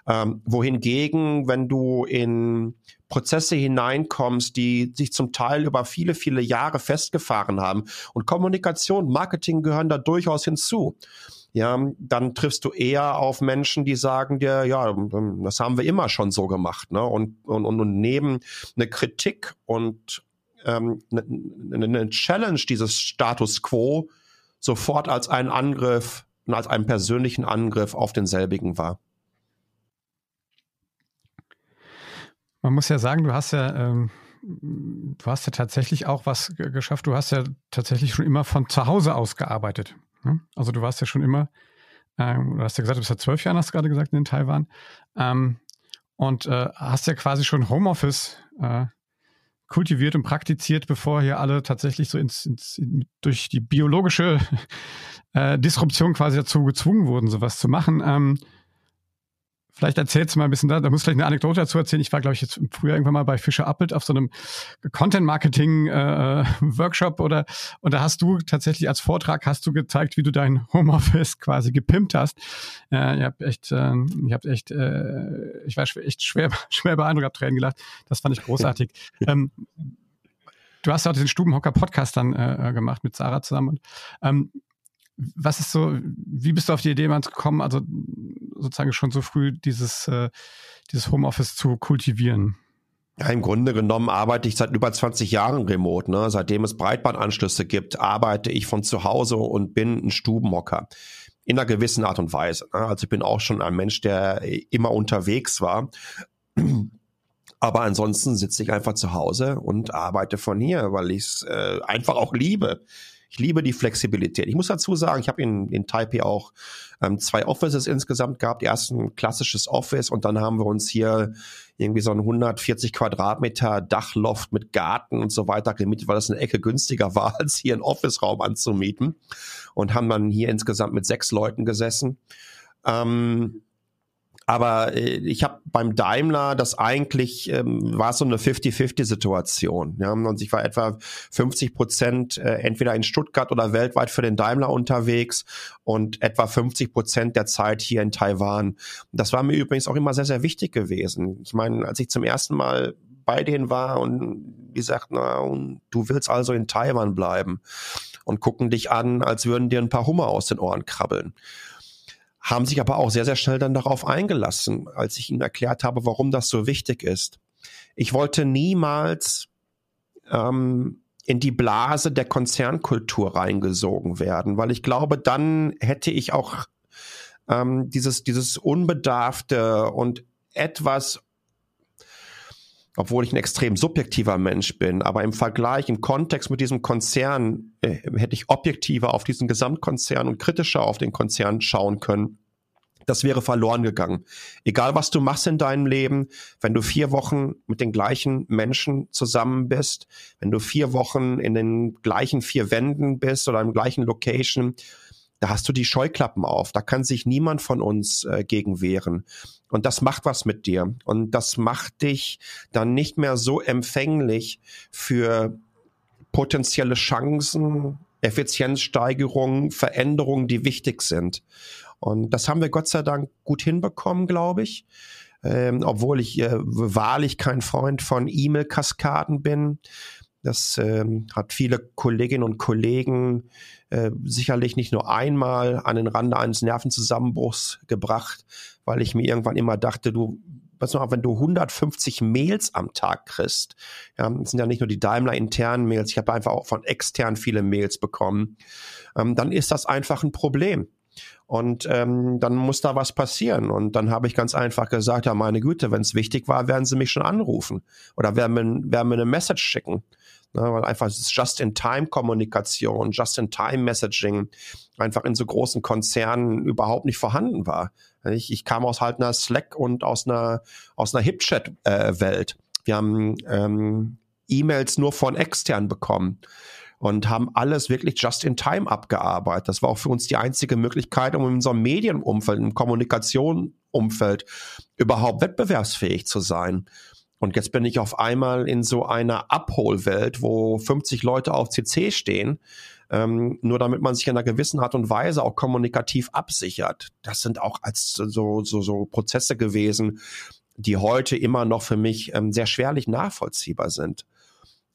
S3: Ähm, wohingegen, wenn du in Prozesse hineinkommst, die sich zum Teil über viele, viele Jahre festgefahren haben und Kommunikation, Marketing gehören da durchaus hinzu ja, dann triffst du eher auf Menschen, die sagen dir, ja, ähm, das haben wir immer schon so gemacht, ne? Und, und, und neben eine Kritik und ähm, eine, eine Challenge dieses Status quo sofort als einen Angriff und als einen persönlichen Angriff auf denselbigen war.
S1: Man muss ja sagen, du hast ja, ähm, du hast ja tatsächlich auch was geschafft. Du hast ja tatsächlich schon immer von zu Hause aus gearbeitet. Ne? Also du warst ja schon immer, ähm, du hast ja gesagt, du bist ja zwölf Jahre, hast du gerade gesagt, in Taiwan. Ähm, und äh, hast ja quasi schon Homeoffice äh, kultiviert und praktiziert, bevor hier alle tatsächlich so ins, ins durch die biologische äh, Disruption quasi dazu gezwungen wurden, sowas zu machen. Ähm, Vielleicht erzählst du mal ein bisschen da, da muss ich vielleicht eine Anekdote dazu erzählen. Ich war, glaube ich, jetzt früher irgendwann mal bei Fischer Appelt auf so einem Content-Marketing-Workshop äh, oder und da hast du tatsächlich als Vortrag hast du gezeigt, wie du dein Homeoffice quasi gepimpt hast. Äh, ich habe echt, äh, ich habe echt, äh, ich war echt schwer, schwer beeindruckt, habe Tränen gelacht. Das fand ich großartig. ähm, du hast ja auch den Stubenhocker-Podcast dann äh, gemacht mit Sarah zusammen. Und, ähm, was ist so, wie bist du auf die Idee mal gekommen, also sozusagen schon so früh dieses, äh, dieses Homeoffice zu kultivieren?
S3: Ja, im Grunde genommen arbeite ich seit über 20 Jahren remote. Ne? Seitdem es Breitbandanschlüsse gibt, arbeite ich von zu Hause und bin ein Stubenhocker. In einer gewissen Art und Weise. Ne? Also ich bin auch schon ein Mensch, der immer unterwegs war. Aber ansonsten sitze ich einfach zu Hause und arbeite von hier, weil ich es äh, einfach auch liebe. Ich liebe die Flexibilität. Ich muss dazu sagen, ich habe in, in Taipei auch ähm, zwei Offices insgesamt gehabt. Erst ein klassisches Office und dann haben wir uns hier irgendwie so ein 140 Quadratmeter Dachloft mit Garten und so weiter gemietet, weil das eine Ecke günstiger war, als hier einen Office-Raum anzumieten. Und haben dann hier insgesamt mit sechs Leuten gesessen. Ähm, aber äh, ich habe beim Daimler das eigentlich ähm, war so eine 50-50-Situation. Ja? Und ich war etwa 50 Prozent äh, entweder in Stuttgart oder weltweit für den Daimler unterwegs und etwa 50 Prozent der Zeit hier in Taiwan. Das war mir übrigens auch immer sehr, sehr wichtig gewesen. Ich meine, als ich zum ersten Mal bei denen war und die sagten, na, und du willst also in Taiwan bleiben und gucken dich an, als würden dir ein paar Hummer aus den Ohren krabbeln haben sich aber auch sehr, sehr schnell dann darauf eingelassen, als ich ihnen erklärt habe, warum das so wichtig ist. Ich wollte niemals ähm, in die Blase der Konzernkultur reingesogen werden, weil ich glaube, dann hätte ich auch ähm, dieses, dieses unbedarfte und etwas obwohl ich ein extrem subjektiver Mensch bin, aber im Vergleich, im Kontext mit diesem Konzern äh, hätte ich objektiver auf diesen Gesamtkonzern und kritischer auf den Konzern schauen können. Das wäre verloren gegangen. Egal was du machst in deinem Leben, wenn du vier Wochen mit den gleichen Menschen zusammen bist, wenn du vier Wochen in den gleichen vier Wänden bist oder im gleichen Location, da hast du die Scheuklappen auf. Da kann sich niemand von uns äh, gegen wehren. Und das macht was mit dir. Und das macht dich dann nicht mehr so empfänglich für potenzielle Chancen, Effizienzsteigerungen, Veränderungen, die wichtig sind. Und das haben wir Gott sei Dank gut hinbekommen, glaube ich. Ähm, obwohl ich äh, wahrlich kein Freund von E-Mail-Kaskaden bin. Das ähm, hat viele Kolleginnen und Kollegen äh, sicherlich nicht nur einmal an den Rande eines Nervenzusammenbruchs gebracht, weil ich mir irgendwann immer dachte, du was noch, wenn du 150 Mails am Tag kriegst, ja, das sind ja nicht nur die Daimler internen Mails, ich habe einfach auch von extern viele Mails bekommen, ähm, dann ist das einfach ein Problem. Und ähm, dann muss da was passieren. Und dann habe ich ganz einfach gesagt, ja, meine Güte, wenn es wichtig war, werden sie mich schon anrufen oder werden mir, werden mir eine Message schicken. Ne, weil einfach Just-in-Time-Kommunikation, Just-in-Time-Messaging einfach in so großen Konzernen überhaupt nicht vorhanden war. Ich, ich kam aus halt einer Slack und aus einer, aus einer HipChat-Welt. Äh, Wir haben ähm, E-Mails nur von extern bekommen und haben alles wirklich just in time abgearbeitet. Das war auch für uns die einzige Möglichkeit, um in unserem Medienumfeld, im Kommunikationsumfeld überhaupt wettbewerbsfähig zu sein. Und jetzt bin ich auf einmal in so einer Abholwelt, wo 50 Leute auf CC stehen, ähm, nur damit man sich in einer gewissen Art und Weise auch kommunikativ absichert. Das sind auch als so, so, so Prozesse gewesen, die heute immer noch für mich ähm, sehr schwerlich nachvollziehbar sind.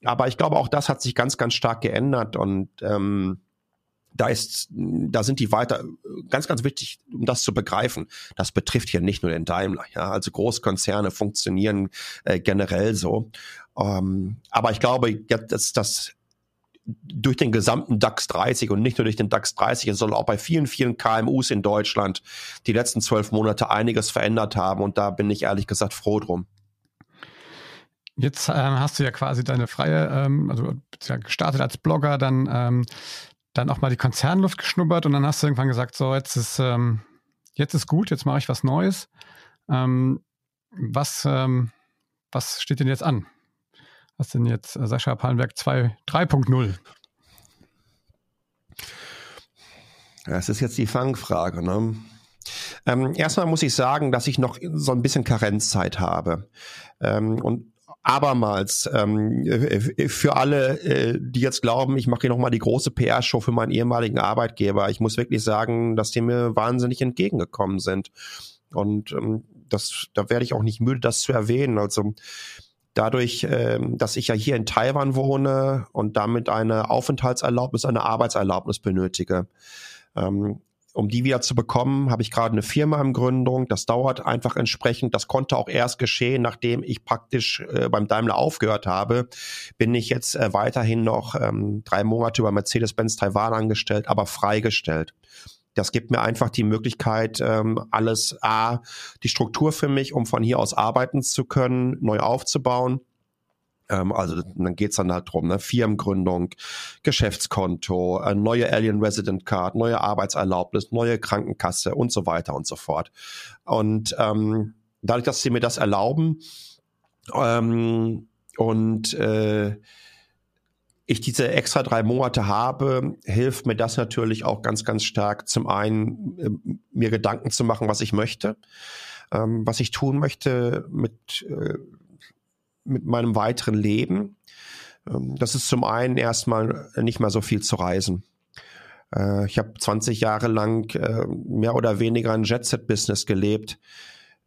S3: Aber ich glaube, auch das hat sich ganz, ganz stark geändert und ähm, da ist, da sind die weiter ganz, ganz wichtig, um das zu begreifen. Das betrifft hier nicht nur den Daimler. Ja, also Großkonzerne funktionieren äh, generell so. Ähm, aber ich glaube, dass das durch den gesamten DAX 30 und nicht nur durch den DAX 30, es soll auch bei vielen, vielen KMUs in Deutschland die letzten zwölf Monate einiges verändert haben. Und da bin ich ehrlich gesagt froh drum.
S1: Jetzt ähm, hast du ja quasi deine freie, ähm, also ja gestartet als Blogger, dann ähm, dann auch mal die Konzernluft geschnuppert und dann hast du irgendwann gesagt, so jetzt ist ähm, jetzt ist gut, jetzt mache ich was Neues. Ähm, was ähm, was steht denn jetzt an? Was denn jetzt äh, Sascha Pallenberg 3.0?
S3: Das ist jetzt die Fangfrage. Ne? Ähm, erstmal muss ich sagen, dass ich noch so ein bisschen Karenzzeit habe. Ähm, und abermals ähm, äh, für alle, äh, die jetzt glauben, ich mache hier nochmal die große PR-Show für meinen ehemaligen Arbeitgeber. Ich muss wirklich sagen, dass die mir wahnsinnig entgegengekommen sind. Und ähm, das, da werde ich auch nicht müde, das zu erwähnen. Also dadurch, ähm, dass ich ja hier in Taiwan wohne und damit eine Aufenthaltserlaubnis, eine Arbeitserlaubnis benötige. Ähm, um die wieder zu bekommen, habe ich gerade eine Firma in Gründung. Das dauert einfach entsprechend. Das konnte auch erst geschehen, nachdem ich praktisch äh, beim Daimler aufgehört habe. Bin ich jetzt äh, weiterhin noch ähm, drei Monate über Mercedes-Benz Taiwan angestellt, aber freigestellt. Das gibt mir einfach die Möglichkeit, ähm, alles A, die Struktur für mich, um von hier aus arbeiten zu können, neu aufzubauen ähm, also dann geht's dann halt drum, ne? Firmengründung, Geschäftskonto, äh, neue Alien Resident Card, neue Arbeitserlaubnis, neue Krankenkasse und so weiter und so fort. Und ähm, dadurch, dass sie mir das erlauben ähm, und äh, ich diese extra drei Monate habe, hilft mir das natürlich auch ganz, ganz stark. Zum einen, äh, mir Gedanken zu machen, was ich möchte, ähm, was ich tun möchte mit äh, mit meinem weiteren Leben. Ähm, das ist zum einen erstmal nicht mehr so viel zu reisen. Äh, ich habe 20 Jahre lang äh, mehr oder weniger ein Jet-Set-Business gelebt,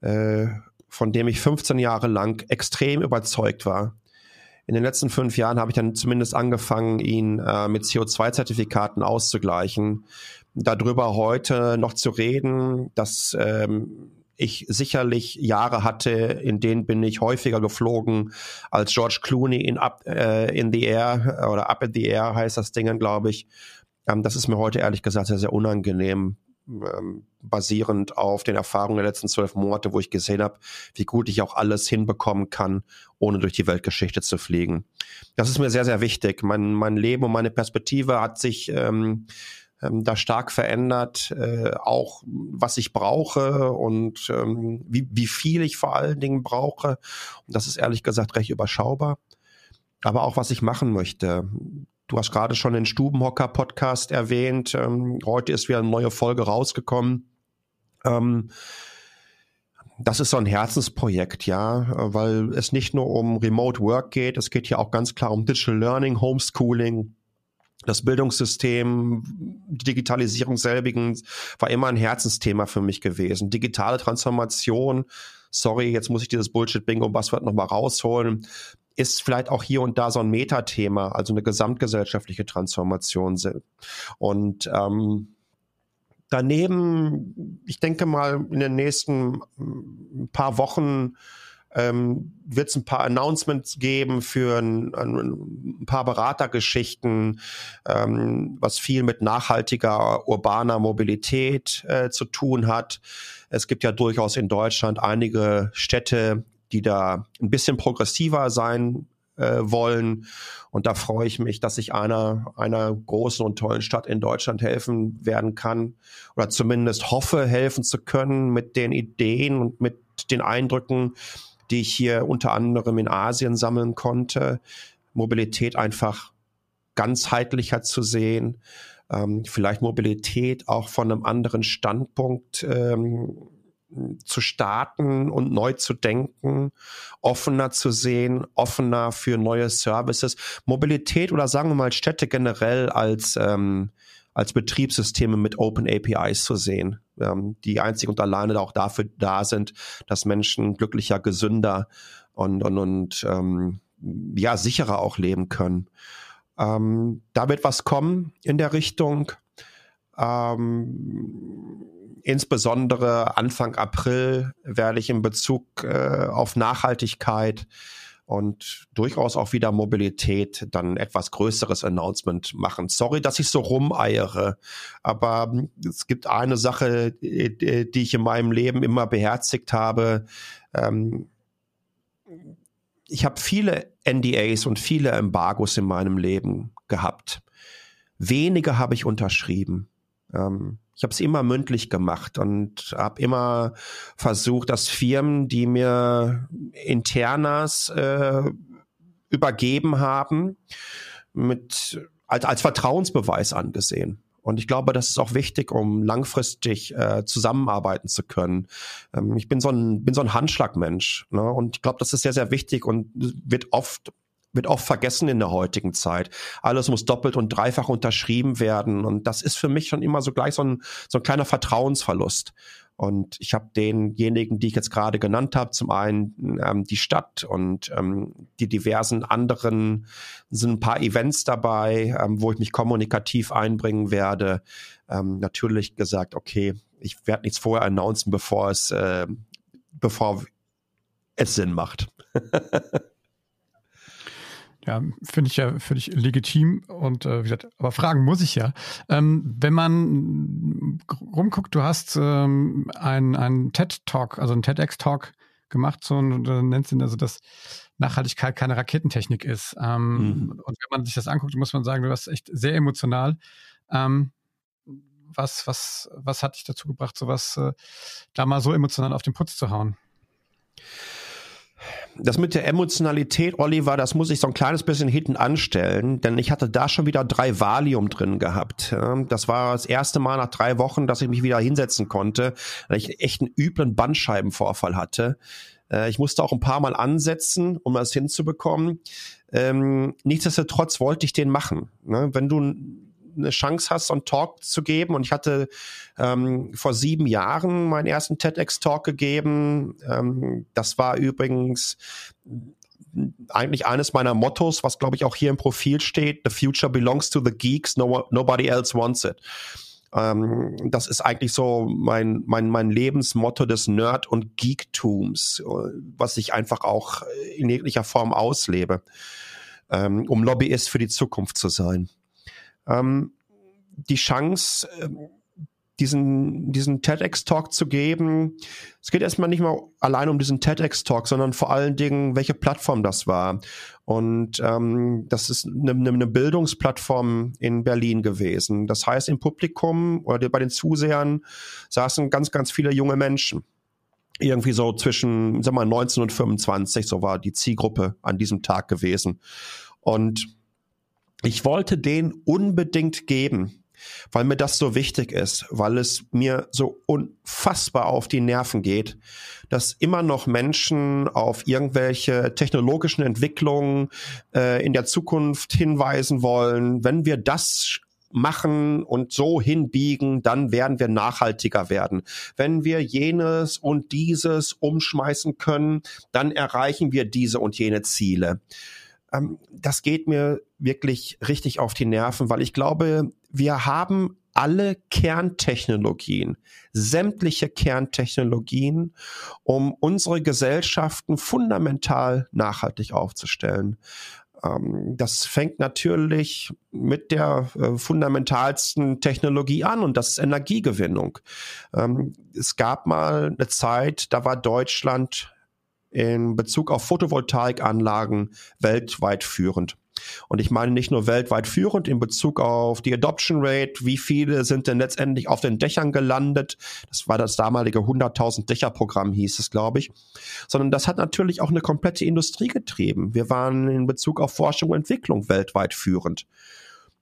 S3: äh, von dem ich 15 Jahre lang extrem überzeugt war. In den letzten fünf Jahren habe ich dann zumindest angefangen, ihn mit CO2-Zertifikaten auszugleichen. Darüber heute noch zu reden, dass ähm, ich sicherlich Jahre hatte, in denen bin ich häufiger geflogen als George Clooney in Up äh, in the Air oder Up in the Air heißt das Ding, glaube ich. Ähm, das ist mir heute ehrlich gesagt sehr, sehr unangenehm, ähm, basierend auf den Erfahrungen der letzten zwölf Monate, wo ich gesehen habe, wie gut ich auch alles hinbekommen kann, ohne durch die Weltgeschichte zu fliegen. Das ist mir sehr, sehr wichtig. Mein, mein Leben und meine Perspektive hat sich ähm, ähm, da stark verändert, äh, auch was ich brauche und ähm, wie, wie viel ich vor allen Dingen brauche. Und das ist ehrlich gesagt recht überschaubar. Aber auch was ich machen möchte. Du hast gerade schon den Stubenhocker-Podcast erwähnt. Ähm, heute ist wieder eine neue Folge rausgekommen. Ähm, das ist so ein Herzensprojekt, ja, weil es nicht nur um Remote Work geht, es geht hier auch ganz klar um Digital Learning, Homeschooling, das Bildungssystem, die Digitalisierung selbigen war immer ein Herzensthema für mich gewesen. Digitale Transformation, sorry, jetzt muss ich dieses Bullshit-Bingo-Buzzword nochmal rausholen, ist vielleicht auch hier und da so ein Metathema, also eine gesamtgesellschaftliche Transformation. Und ähm, daneben, ich denke mal, in den nächsten paar Wochen ähm, wird es ein paar Announcements geben für ein, ein paar Beratergeschichten, ähm, was viel mit nachhaltiger urbaner Mobilität äh, zu tun hat. Es gibt ja durchaus in Deutschland einige Städte, die da ein bisschen progressiver sein äh, wollen. Und da freue ich mich, dass ich einer, einer großen und tollen Stadt in Deutschland helfen werden kann oder zumindest hoffe, helfen zu können mit den Ideen und mit den Eindrücken, die ich hier unter anderem in Asien sammeln konnte. Mobilität einfach ganzheitlicher zu sehen, ähm, vielleicht Mobilität auch von einem anderen Standpunkt ähm, zu starten und neu zu denken, offener zu sehen, offener für neue Services. Mobilität oder sagen wir mal Städte generell als, ähm, als Betriebssysteme mit Open APIs zu sehen, ähm, die einzig und alleine auch dafür da sind, dass Menschen glücklicher, gesünder und, und, und ähm, ja, sicherer auch leben können. Ähm, da wird was kommen in der Richtung. Ähm, insbesondere Anfang April werde ich in Bezug äh, auf Nachhaltigkeit und durchaus auch wieder Mobilität dann etwas größeres Announcement machen. Sorry, dass ich so rumeiere, aber es gibt eine Sache, die ich in meinem Leben immer beherzigt habe. Ähm, ich habe viele NDAs und viele Embargos in meinem Leben gehabt. Wenige habe ich unterschrieben. Ähm, ich habe es immer mündlich gemacht und habe immer versucht, dass Firmen, die mir Internas äh, übergeben haben, mit als, als Vertrauensbeweis angesehen. Und ich glaube, das ist auch wichtig, um langfristig äh, zusammenarbeiten zu können. Ähm, ich bin so ein, bin so ein Handschlagmensch. Ne? Und ich glaube, das ist sehr, sehr wichtig und wird oft wird oft vergessen in der heutigen Zeit. Alles muss doppelt und dreifach unterschrieben werden. Und das ist für mich schon immer so gleich so ein, so ein kleiner Vertrauensverlust. Und ich habe denjenigen, die ich jetzt gerade genannt habe, zum einen ähm, die Stadt und ähm, die diversen anderen, sind ein paar Events dabei, ähm, wo ich mich kommunikativ einbringen werde. Ähm, natürlich gesagt, okay, ich werde nichts vorher announcen, bevor es, äh, bevor es Sinn macht.
S1: Ja, finde ich ja völlig legitim und äh, wie gesagt, aber fragen muss ich ja. Ähm, wenn man rumguckt, du hast ähm, einen TED-Talk, also einen TEDx-Talk gemacht, so und du nennst ihn also, dass Nachhaltigkeit keine Raketentechnik ist. Ähm, mhm. Und wenn man sich das anguckt, muss man sagen, du warst echt sehr emotional. Ähm, was, was, was hat dich dazu gebracht, sowas äh, da mal so emotional auf den Putz zu hauen?
S3: Das mit der Emotionalität, Oliver, das muss ich so ein kleines bisschen hinten anstellen, denn ich hatte da schon wieder drei Valium drin gehabt. Das war das erste Mal nach drei Wochen, dass ich mich wieder hinsetzen konnte, weil ich echt einen üblen Bandscheibenvorfall hatte. Äh, ich musste auch ein paar Mal ansetzen, um das hinzubekommen. Ähm, nichtsdestotrotz wollte ich den machen. Ne? Wenn du eine Chance hast, so einen Talk zu geben. Und ich hatte ähm, vor sieben Jahren meinen ersten TEDx-Talk gegeben. Ähm, das war übrigens eigentlich eines meiner Mottos, was glaube ich auch hier im Profil steht. The future belongs to the geeks, no, nobody else wants it. Ähm, das ist eigentlich so mein, mein, mein Lebensmotto des Nerd- und Geektums, was ich einfach auch in jeglicher Form auslebe, ähm, um Lobbyist für die Zukunft zu sein ähm, die Chance, ähm, diesen, diesen TEDx-Talk zu geben. Es geht erstmal nicht mal allein um diesen TEDx-Talk, sondern vor allen Dingen, welche Plattform das war. Und ähm, das ist eine, eine Bildungsplattform in Berlin gewesen. Das heißt, im Publikum oder bei den Zusehern saßen ganz, ganz viele junge Sagen irgendwie so zwischen, sag mal, 19 und 25, so war die Zielgruppe an diesem Tag gewesen. Und ich wollte den unbedingt geben, weil mir das so wichtig ist, weil es mir so unfassbar auf die Nerven geht, dass immer noch Menschen auf irgendwelche technologischen Entwicklungen äh, in der Zukunft hinweisen wollen. Wenn wir das machen und so hinbiegen, dann werden wir nachhaltiger werden. Wenn wir jenes und dieses umschmeißen können, dann erreichen wir diese und jene Ziele. Ähm, das geht mir wirklich richtig auf die Nerven, weil ich glaube, wir haben alle Kerntechnologien, sämtliche Kerntechnologien, um unsere Gesellschaften fundamental nachhaltig aufzustellen. Ähm, das fängt natürlich mit der äh, fundamentalsten Technologie an und das ist Energiegewinnung. Ähm, es gab mal eine Zeit, da war Deutschland in Bezug auf Photovoltaikanlagen weltweit führend. Und ich meine nicht nur weltweit führend in Bezug auf die Adoption Rate, wie viele sind denn letztendlich auf den Dächern gelandet? Das war das damalige 100.000 Dächer-Programm, hieß es, glaube ich. Sondern das hat natürlich auch eine komplette Industrie getrieben. Wir waren in Bezug auf Forschung und Entwicklung weltweit führend.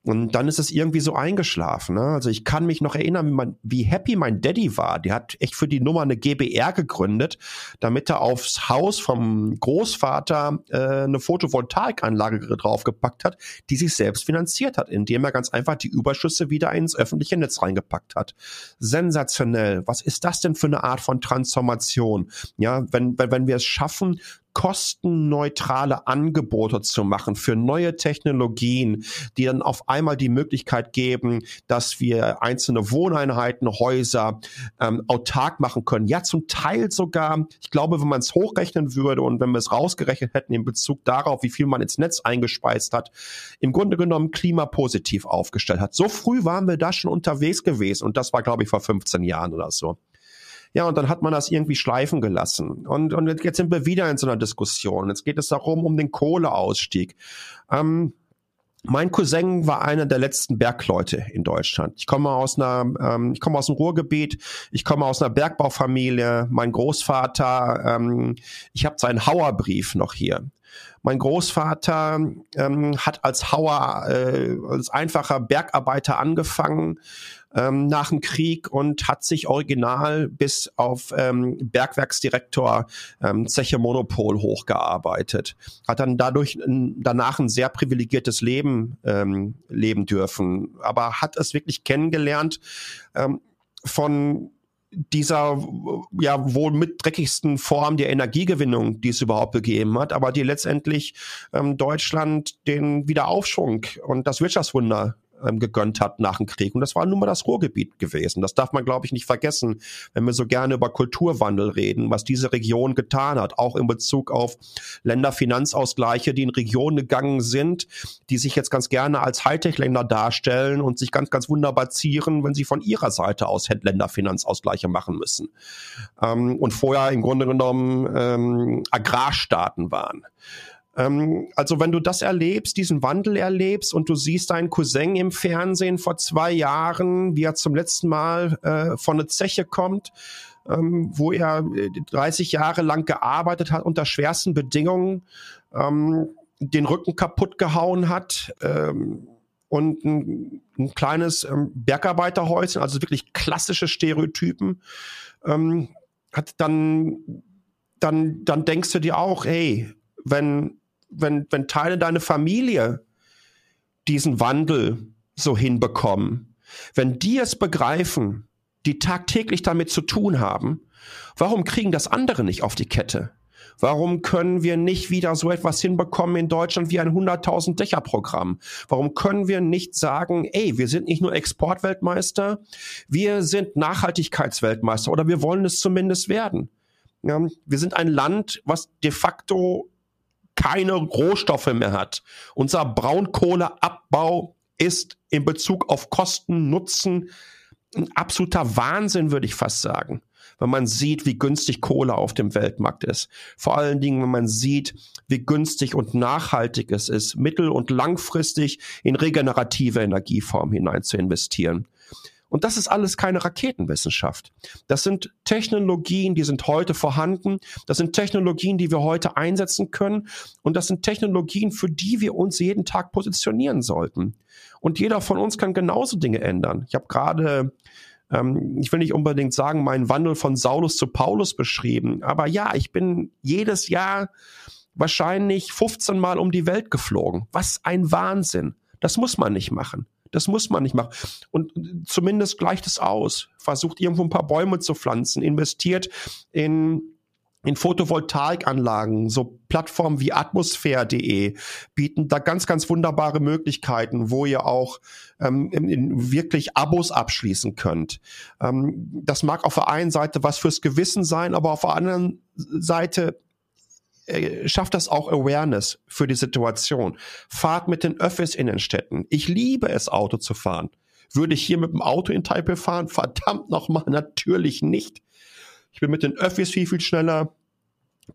S3: Und dann ist es irgendwie so eingeschlafen. Ne? Also ich kann mich noch erinnern, wie, man, wie happy mein Daddy war. Der hat echt für die Nummer eine GBR gegründet, damit er aufs Haus vom Großvater äh, eine Photovoltaikanlage draufgepackt hat, die sich selbst finanziert hat, indem er ganz einfach die Überschüsse wieder ins öffentliche Netz reingepackt hat. Sensationell. Was ist das denn für eine Art von Transformation? Ja, wenn, wenn, wenn wir es schaffen, kostenneutrale Angebote zu machen für neue Technologien, die dann auf einmal die Möglichkeit geben, dass wir einzelne Wohneinheiten, Häuser ähm, autark machen können. Ja, zum Teil sogar, ich glaube, wenn man es hochrechnen würde und wenn wir es rausgerechnet hätten in Bezug darauf, wie viel man ins Netz eingespeist hat, im Grunde genommen klimapositiv aufgestellt hat. So früh waren wir da schon unterwegs gewesen und das war, glaube ich, vor 15 Jahren oder so. Ja, und dann hat man das irgendwie schleifen gelassen. Und, und jetzt sind wir wieder in so einer Diskussion. Jetzt geht es darum, um den Kohleausstieg. Ähm, mein Cousin war einer der letzten Bergleute in Deutschland. Ich komme aus einer, ähm, ich komme aus dem Ruhrgebiet, ich komme aus einer Bergbaufamilie. Mein Großvater, ähm, ich habe seinen Hauerbrief noch hier. Mein Großvater ähm, hat als Hauer, äh, als einfacher Bergarbeiter angefangen ähm, nach dem Krieg und hat sich original bis auf ähm, Bergwerksdirektor ähm, Zeche Monopol hochgearbeitet. Hat dann dadurch danach ein sehr privilegiertes Leben ähm, leben dürfen, aber hat es wirklich kennengelernt ähm, von dieser ja wohl mit dreckigsten Form der Energiegewinnung, die es überhaupt gegeben hat, aber die letztendlich ähm, Deutschland den Wiederaufschwung und das Wirtschaftswunder ähm, gegönnt hat nach dem Krieg. Und das war nun mal das Ruhrgebiet gewesen. Das darf man, glaube ich, nicht vergessen, wenn wir so gerne über Kulturwandel reden, was diese Region getan hat, auch in Bezug auf Länderfinanzausgleiche, die in Regionen gegangen sind, die sich jetzt ganz gerne als Hightech-Länder darstellen und sich ganz, ganz wunderbar zieren, wenn sie von ihrer Seite aus Länderfinanzausgleiche machen müssen. Ähm, und vorher im Grunde genommen ähm, Agrarstaaten waren. Ähm, also wenn du das erlebst, diesen Wandel erlebst und du siehst deinen Cousin im Fernsehen vor zwei Jahren, wie er zum letzten Mal äh, von der Zeche kommt, ähm, wo er 30 äh, Jahre lang gearbeitet hat unter schwersten Bedingungen, ähm, den Rücken kaputt gehauen hat ähm, und ein, ein kleines ähm, Bergarbeiterhäuschen, also wirklich klassische Stereotypen, ähm, hat dann, dann, dann denkst du dir auch, hey, wenn wenn, wenn Teile deiner Familie diesen Wandel so hinbekommen, wenn die es begreifen, die tagtäglich damit zu tun haben, warum kriegen das andere nicht auf die Kette? Warum können wir nicht wieder so etwas hinbekommen in Deutschland wie ein 100.000 Dächer Programm? Warum können wir nicht sagen, ey, wir sind nicht nur Exportweltmeister, wir sind Nachhaltigkeitsweltmeister oder wir wollen es zumindest werden? Ja, wir sind ein Land, was de facto keine Rohstoffe mehr hat. Unser Braunkohleabbau ist in Bezug auf Kosten, Nutzen ein absoluter Wahnsinn, würde ich fast sagen. Wenn man sieht, wie günstig Kohle auf dem Weltmarkt ist. Vor allen Dingen, wenn man sieht, wie günstig und nachhaltig es ist, mittel- und langfristig in regenerative Energieformen hinein zu investieren. Und das ist alles keine Raketenwissenschaft. Das sind Technologien, die sind heute vorhanden. Das sind Technologien, die wir heute einsetzen können. Und das sind Technologien, für die wir uns jeden Tag positionieren sollten. Und jeder von uns kann genauso Dinge ändern. Ich habe gerade ähm, ich will nicht unbedingt sagen, meinen Wandel von Saulus zu Paulus beschrieben. Aber ja, ich bin jedes Jahr wahrscheinlich 15 Mal um die Welt geflogen. Was ein Wahnsinn. Das muss man nicht machen. Das muss man nicht machen. Und zumindest gleicht es aus. Versucht irgendwo ein paar Bäume zu pflanzen, investiert in in Photovoltaikanlagen, so Plattformen wie atmosphäre.de bieten da ganz, ganz wunderbare Möglichkeiten, wo ihr auch ähm, in, in wirklich Abos abschließen könnt. Ähm, das mag auf der einen Seite was fürs Gewissen sein, aber auf der anderen Seite äh, schafft das auch Awareness für die Situation. Fahrt mit den Öffis in den Städten. Ich liebe es, Auto zu fahren. Würde ich hier mit dem Auto in Taipei fahren? Verdammt nochmal, natürlich nicht. Ich bin mit den Öffis viel, viel schneller.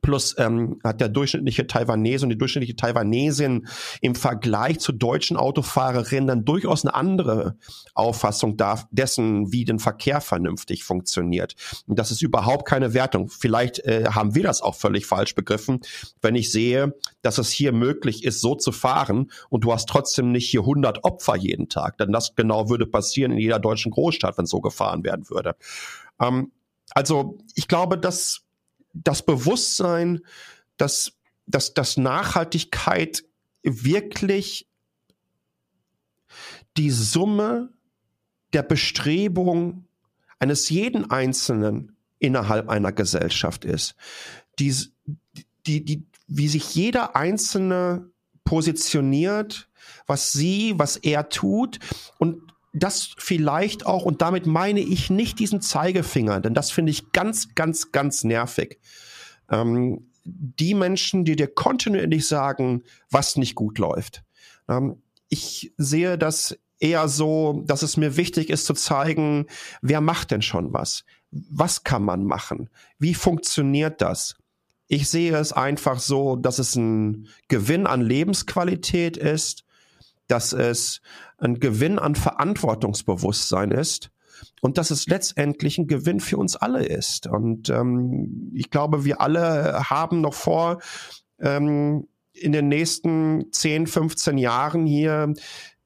S3: Plus ähm, hat der durchschnittliche Taiwanese und die durchschnittliche Taiwanesin im Vergleich zu deutschen Autofahrerinnen dann durchaus eine andere Auffassung darf, dessen, wie den Verkehr vernünftig funktioniert. Und das ist überhaupt keine Wertung. Vielleicht äh, haben wir das auch völlig falsch begriffen, wenn ich sehe, dass es hier möglich ist, so zu fahren und du hast trotzdem nicht hier 100 Opfer jeden Tag. Denn das genau würde passieren in jeder deutschen Großstadt, wenn so gefahren werden würde. Ähm, also ich glaube, dass das Bewusstsein, dass, dass, dass Nachhaltigkeit wirklich die Summe der Bestrebung eines jeden Einzelnen innerhalb einer Gesellschaft ist. Die, die, die, wie sich jeder Einzelne positioniert, was sie, was er tut und das vielleicht auch, und damit meine ich nicht diesen Zeigefinger, denn das finde ich ganz, ganz, ganz nervig. Ähm, die Menschen, die dir kontinuierlich sagen, was nicht gut läuft. Ähm, ich sehe das eher so, dass es mir wichtig ist zu zeigen, wer macht denn schon was? Was kann man machen? Wie funktioniert das? Ich sehe es einfach so, dass es ein Gewinn an Lebensqualität ist, dass es ein Gewinn an Verantwortungsbewusstsein ist und dass es letztendlich ein Gewinn für uns alle ist. Und ähm, ich glaube, wir alle haben noch vor, ähm, in den nächsten 10, 15 Jahren hier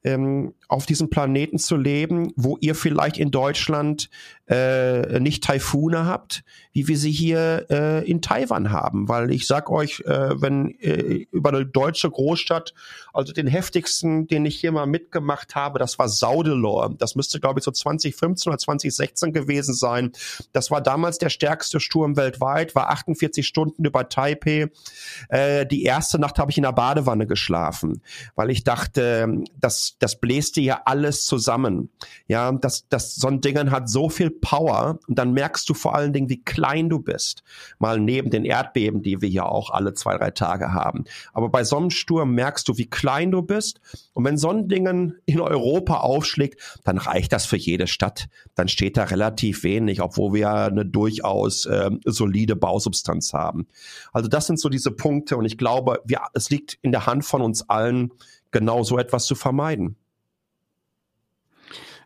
S3: ähm, auf diesem Planeten zu leben, wo ihr vielleicht in Deutschland äh, nicht Taifune habt, wie wir sie hier äh, in Taiwan haben. Weil ich sag euch, äh, wenn äh, über eine deutsche Großstadt, also den heftigsten, den ich hier mal mitgemacht habe, das war Saudelor. Das müsste, glaube ich, so 2015 oder 2016 gewesen sein. Das war damals der stärkste Sturm weltweit, war 48 Stunden über Taipei. Äh, die erste Nacht habe ich in der Badewanne geschlafen, weil ich dachte, das, das bläst dir ja alles zusammen. Ja, das, das, so ein Ding hat so viel Power und dann merkst du vor allen Dingen, wie klein du bist. Mal neben den Erdbeben, die wir ja auch alle zwei, drei Tage haben. Aber bei so einem Sturm merkst du, wie klein du bist. Und wenn so ein Ding in Europa aufschlägt, dann reicht das für jede Stadt. Dann steht da relativ wenig, obwohl wir eine durchaus äh, solide Bausubstanz haben. Also das sind so diese Punkte und ich glaube, wir, es liegt in der Hand von uns allen, genau so etwas zu vermeiden.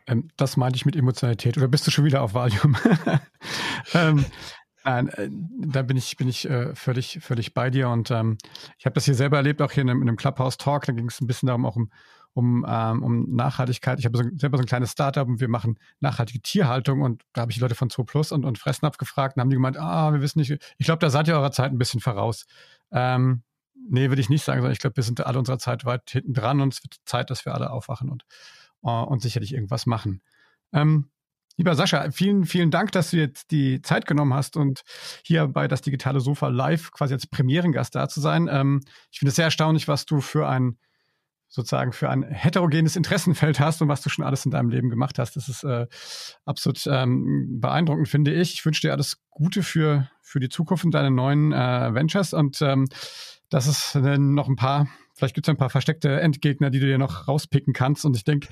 S1: Ähm, das meinte ich mit Emotionalität. Oder bist du schon wieder auf Valium? ähm, Nein, äh, da bin ich, bin ich äh, völlig, völlig bei dir. Und ähm, ich habe das hier selber erlebt, auch hier in einem, in einem Clubhouse-Talk. Da ging es ein bisschen darum, auch um, um, ähm, um Nachhaltigkeit. Ich habe so, selber so ein kleines Startup und wir machen nachhaltige Tierhaltung. Und da habe ich die Leute von 2 Plus und, und Fressnapf gefragt und haben die gemeint, ah, wir wissen nicht, ich glaube, da seid ihr eurer Zeit ein bisschen voraus. Ähm, nee, würde ich nicht sagen, sondern ich glaube, wir sind alle unserer Zeit weit hinten dran und es wird Zeit, dass wir alle aufwachen und und sicherlich irgendwas machen. Ähm, lieber Sascha, vielen, vielen Dank, dass du jetzt die Zeit genommen hast und hier bei das digitale Sofa live quasi als Premierengast da zu sein. Ähm, ich finde es sehr erstaunlich, was du für ein sozusagen für ein heterogenes Interessenfeld hast und was du schon alles in deinem Leben gemacht hast. Das ist äh, absolut ähm, beeindruckend, finde ich. Ich wünsche dir alles Gute für, für die Zukunft und deine neuen äh, Ventures und ähm, dass es äh, noch ein paar Vielleicht gibt es ein paar versteckte Endgegner, die du dir noch rauspicken kannst. Und ich denke,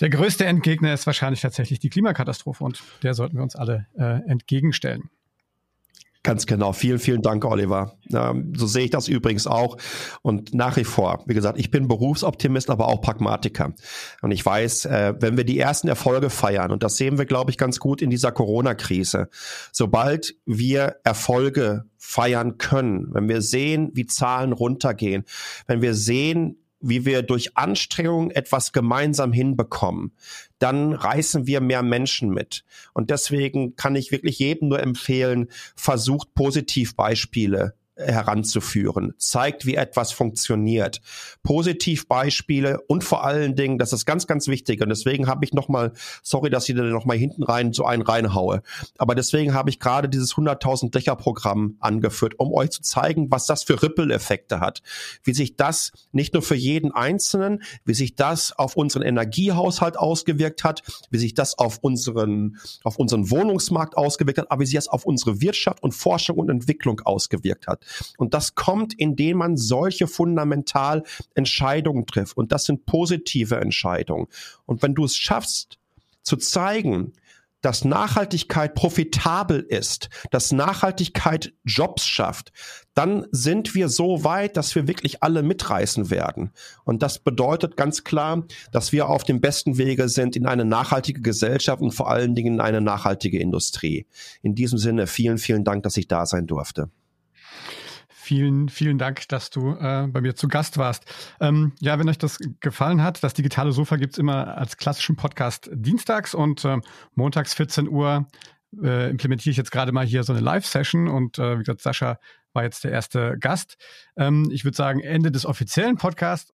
S1: der größte Endgegner ist wahrscheinlich tatsächlich die Klimakatastrophe und der sollten wir uns alle äh, entgegenstellen.
S3: Ganz genau. Vielen, vielen Dank, Oliver. Ähm, so sehe ich das übrigens auch. Und nach wie vor, wie gesagt, ich bin Berufsoptimist, aber auch Pragmatiker. Und ich weiß, äh, wenn wir die ersten Erfolge feiern, und das sehen wir, glaube ich, ganz gut in dieser Corona-Krise, sobald wir Erfolge feiern können, wenn wir sehen, wie Zahlen runtergehen, wenn wir sehen, wie wir durch Anstrengung etwas gemeinsam hinbekommen, dann reißen wir mehr Menschen mit. Und deswegen kann ich wirklich jedem nur empfehlen, versucht Positivbeispiele heranzuführen, zeigt, wie etwas funktioniert. Positivbeispiele und vor allen Dingen, das ist ganz, ganz wichtig und deswegen habe ich nochmal, sorry, dass ich da nochmal hinten rein so einen reinhaue, aber deswegen habe ich gerade dieses 100.000 Dächer Programm angeführt, um euch zu zeigen, was das für Ripple-Effekte hat, wie sich das nicht nur für jeden Einzelnen, wie sich das auf unseren Energiehaushalt ausgewirkt hat, wie sich das auf unseren, auf unseren Wohnungsmarkt ausgewirkt hat, aber wie sich das auf unsere Wirtschaft und Forschung und Entwicklung ausgewirkt hat. Und das kommt, indem man solche fundamental Entscheidungen trifft. Und das sind positive Entscheidungen. Und wenn du es schaffst, zu zeigen, dass Nachhaltigkeit profitabel ist, dass Nachhaltigkeit Jobs schafft, dann sind wir so weit, dass wir wirklich alle mitreißen werden. Und das bedeutet ganz klar, dass wir auf dem besten Wege sind in eine nachhaltige Gesellschaft und vor allen Dingen in eine nachhaltige Industrie. In diesem Sinne vielen, vielen Dank, dass ich da sein durfte.
S1: Vielen, vielen Dank, dass du äh, bei mir zu Gast warst. Ähm, ja, wenn euch das gefallen hat, das digitale Sofa gibt's immer als klassischen Podcast dienstags und äh, montags 14 Uhr äh, implementiere ich jetzt gerade mal hier so eine Live-Session und äh, wie gesagt, Sascha war jetzt der erste Gast. Ähm, ich würde sagen, Ende des offiziellen Podcasts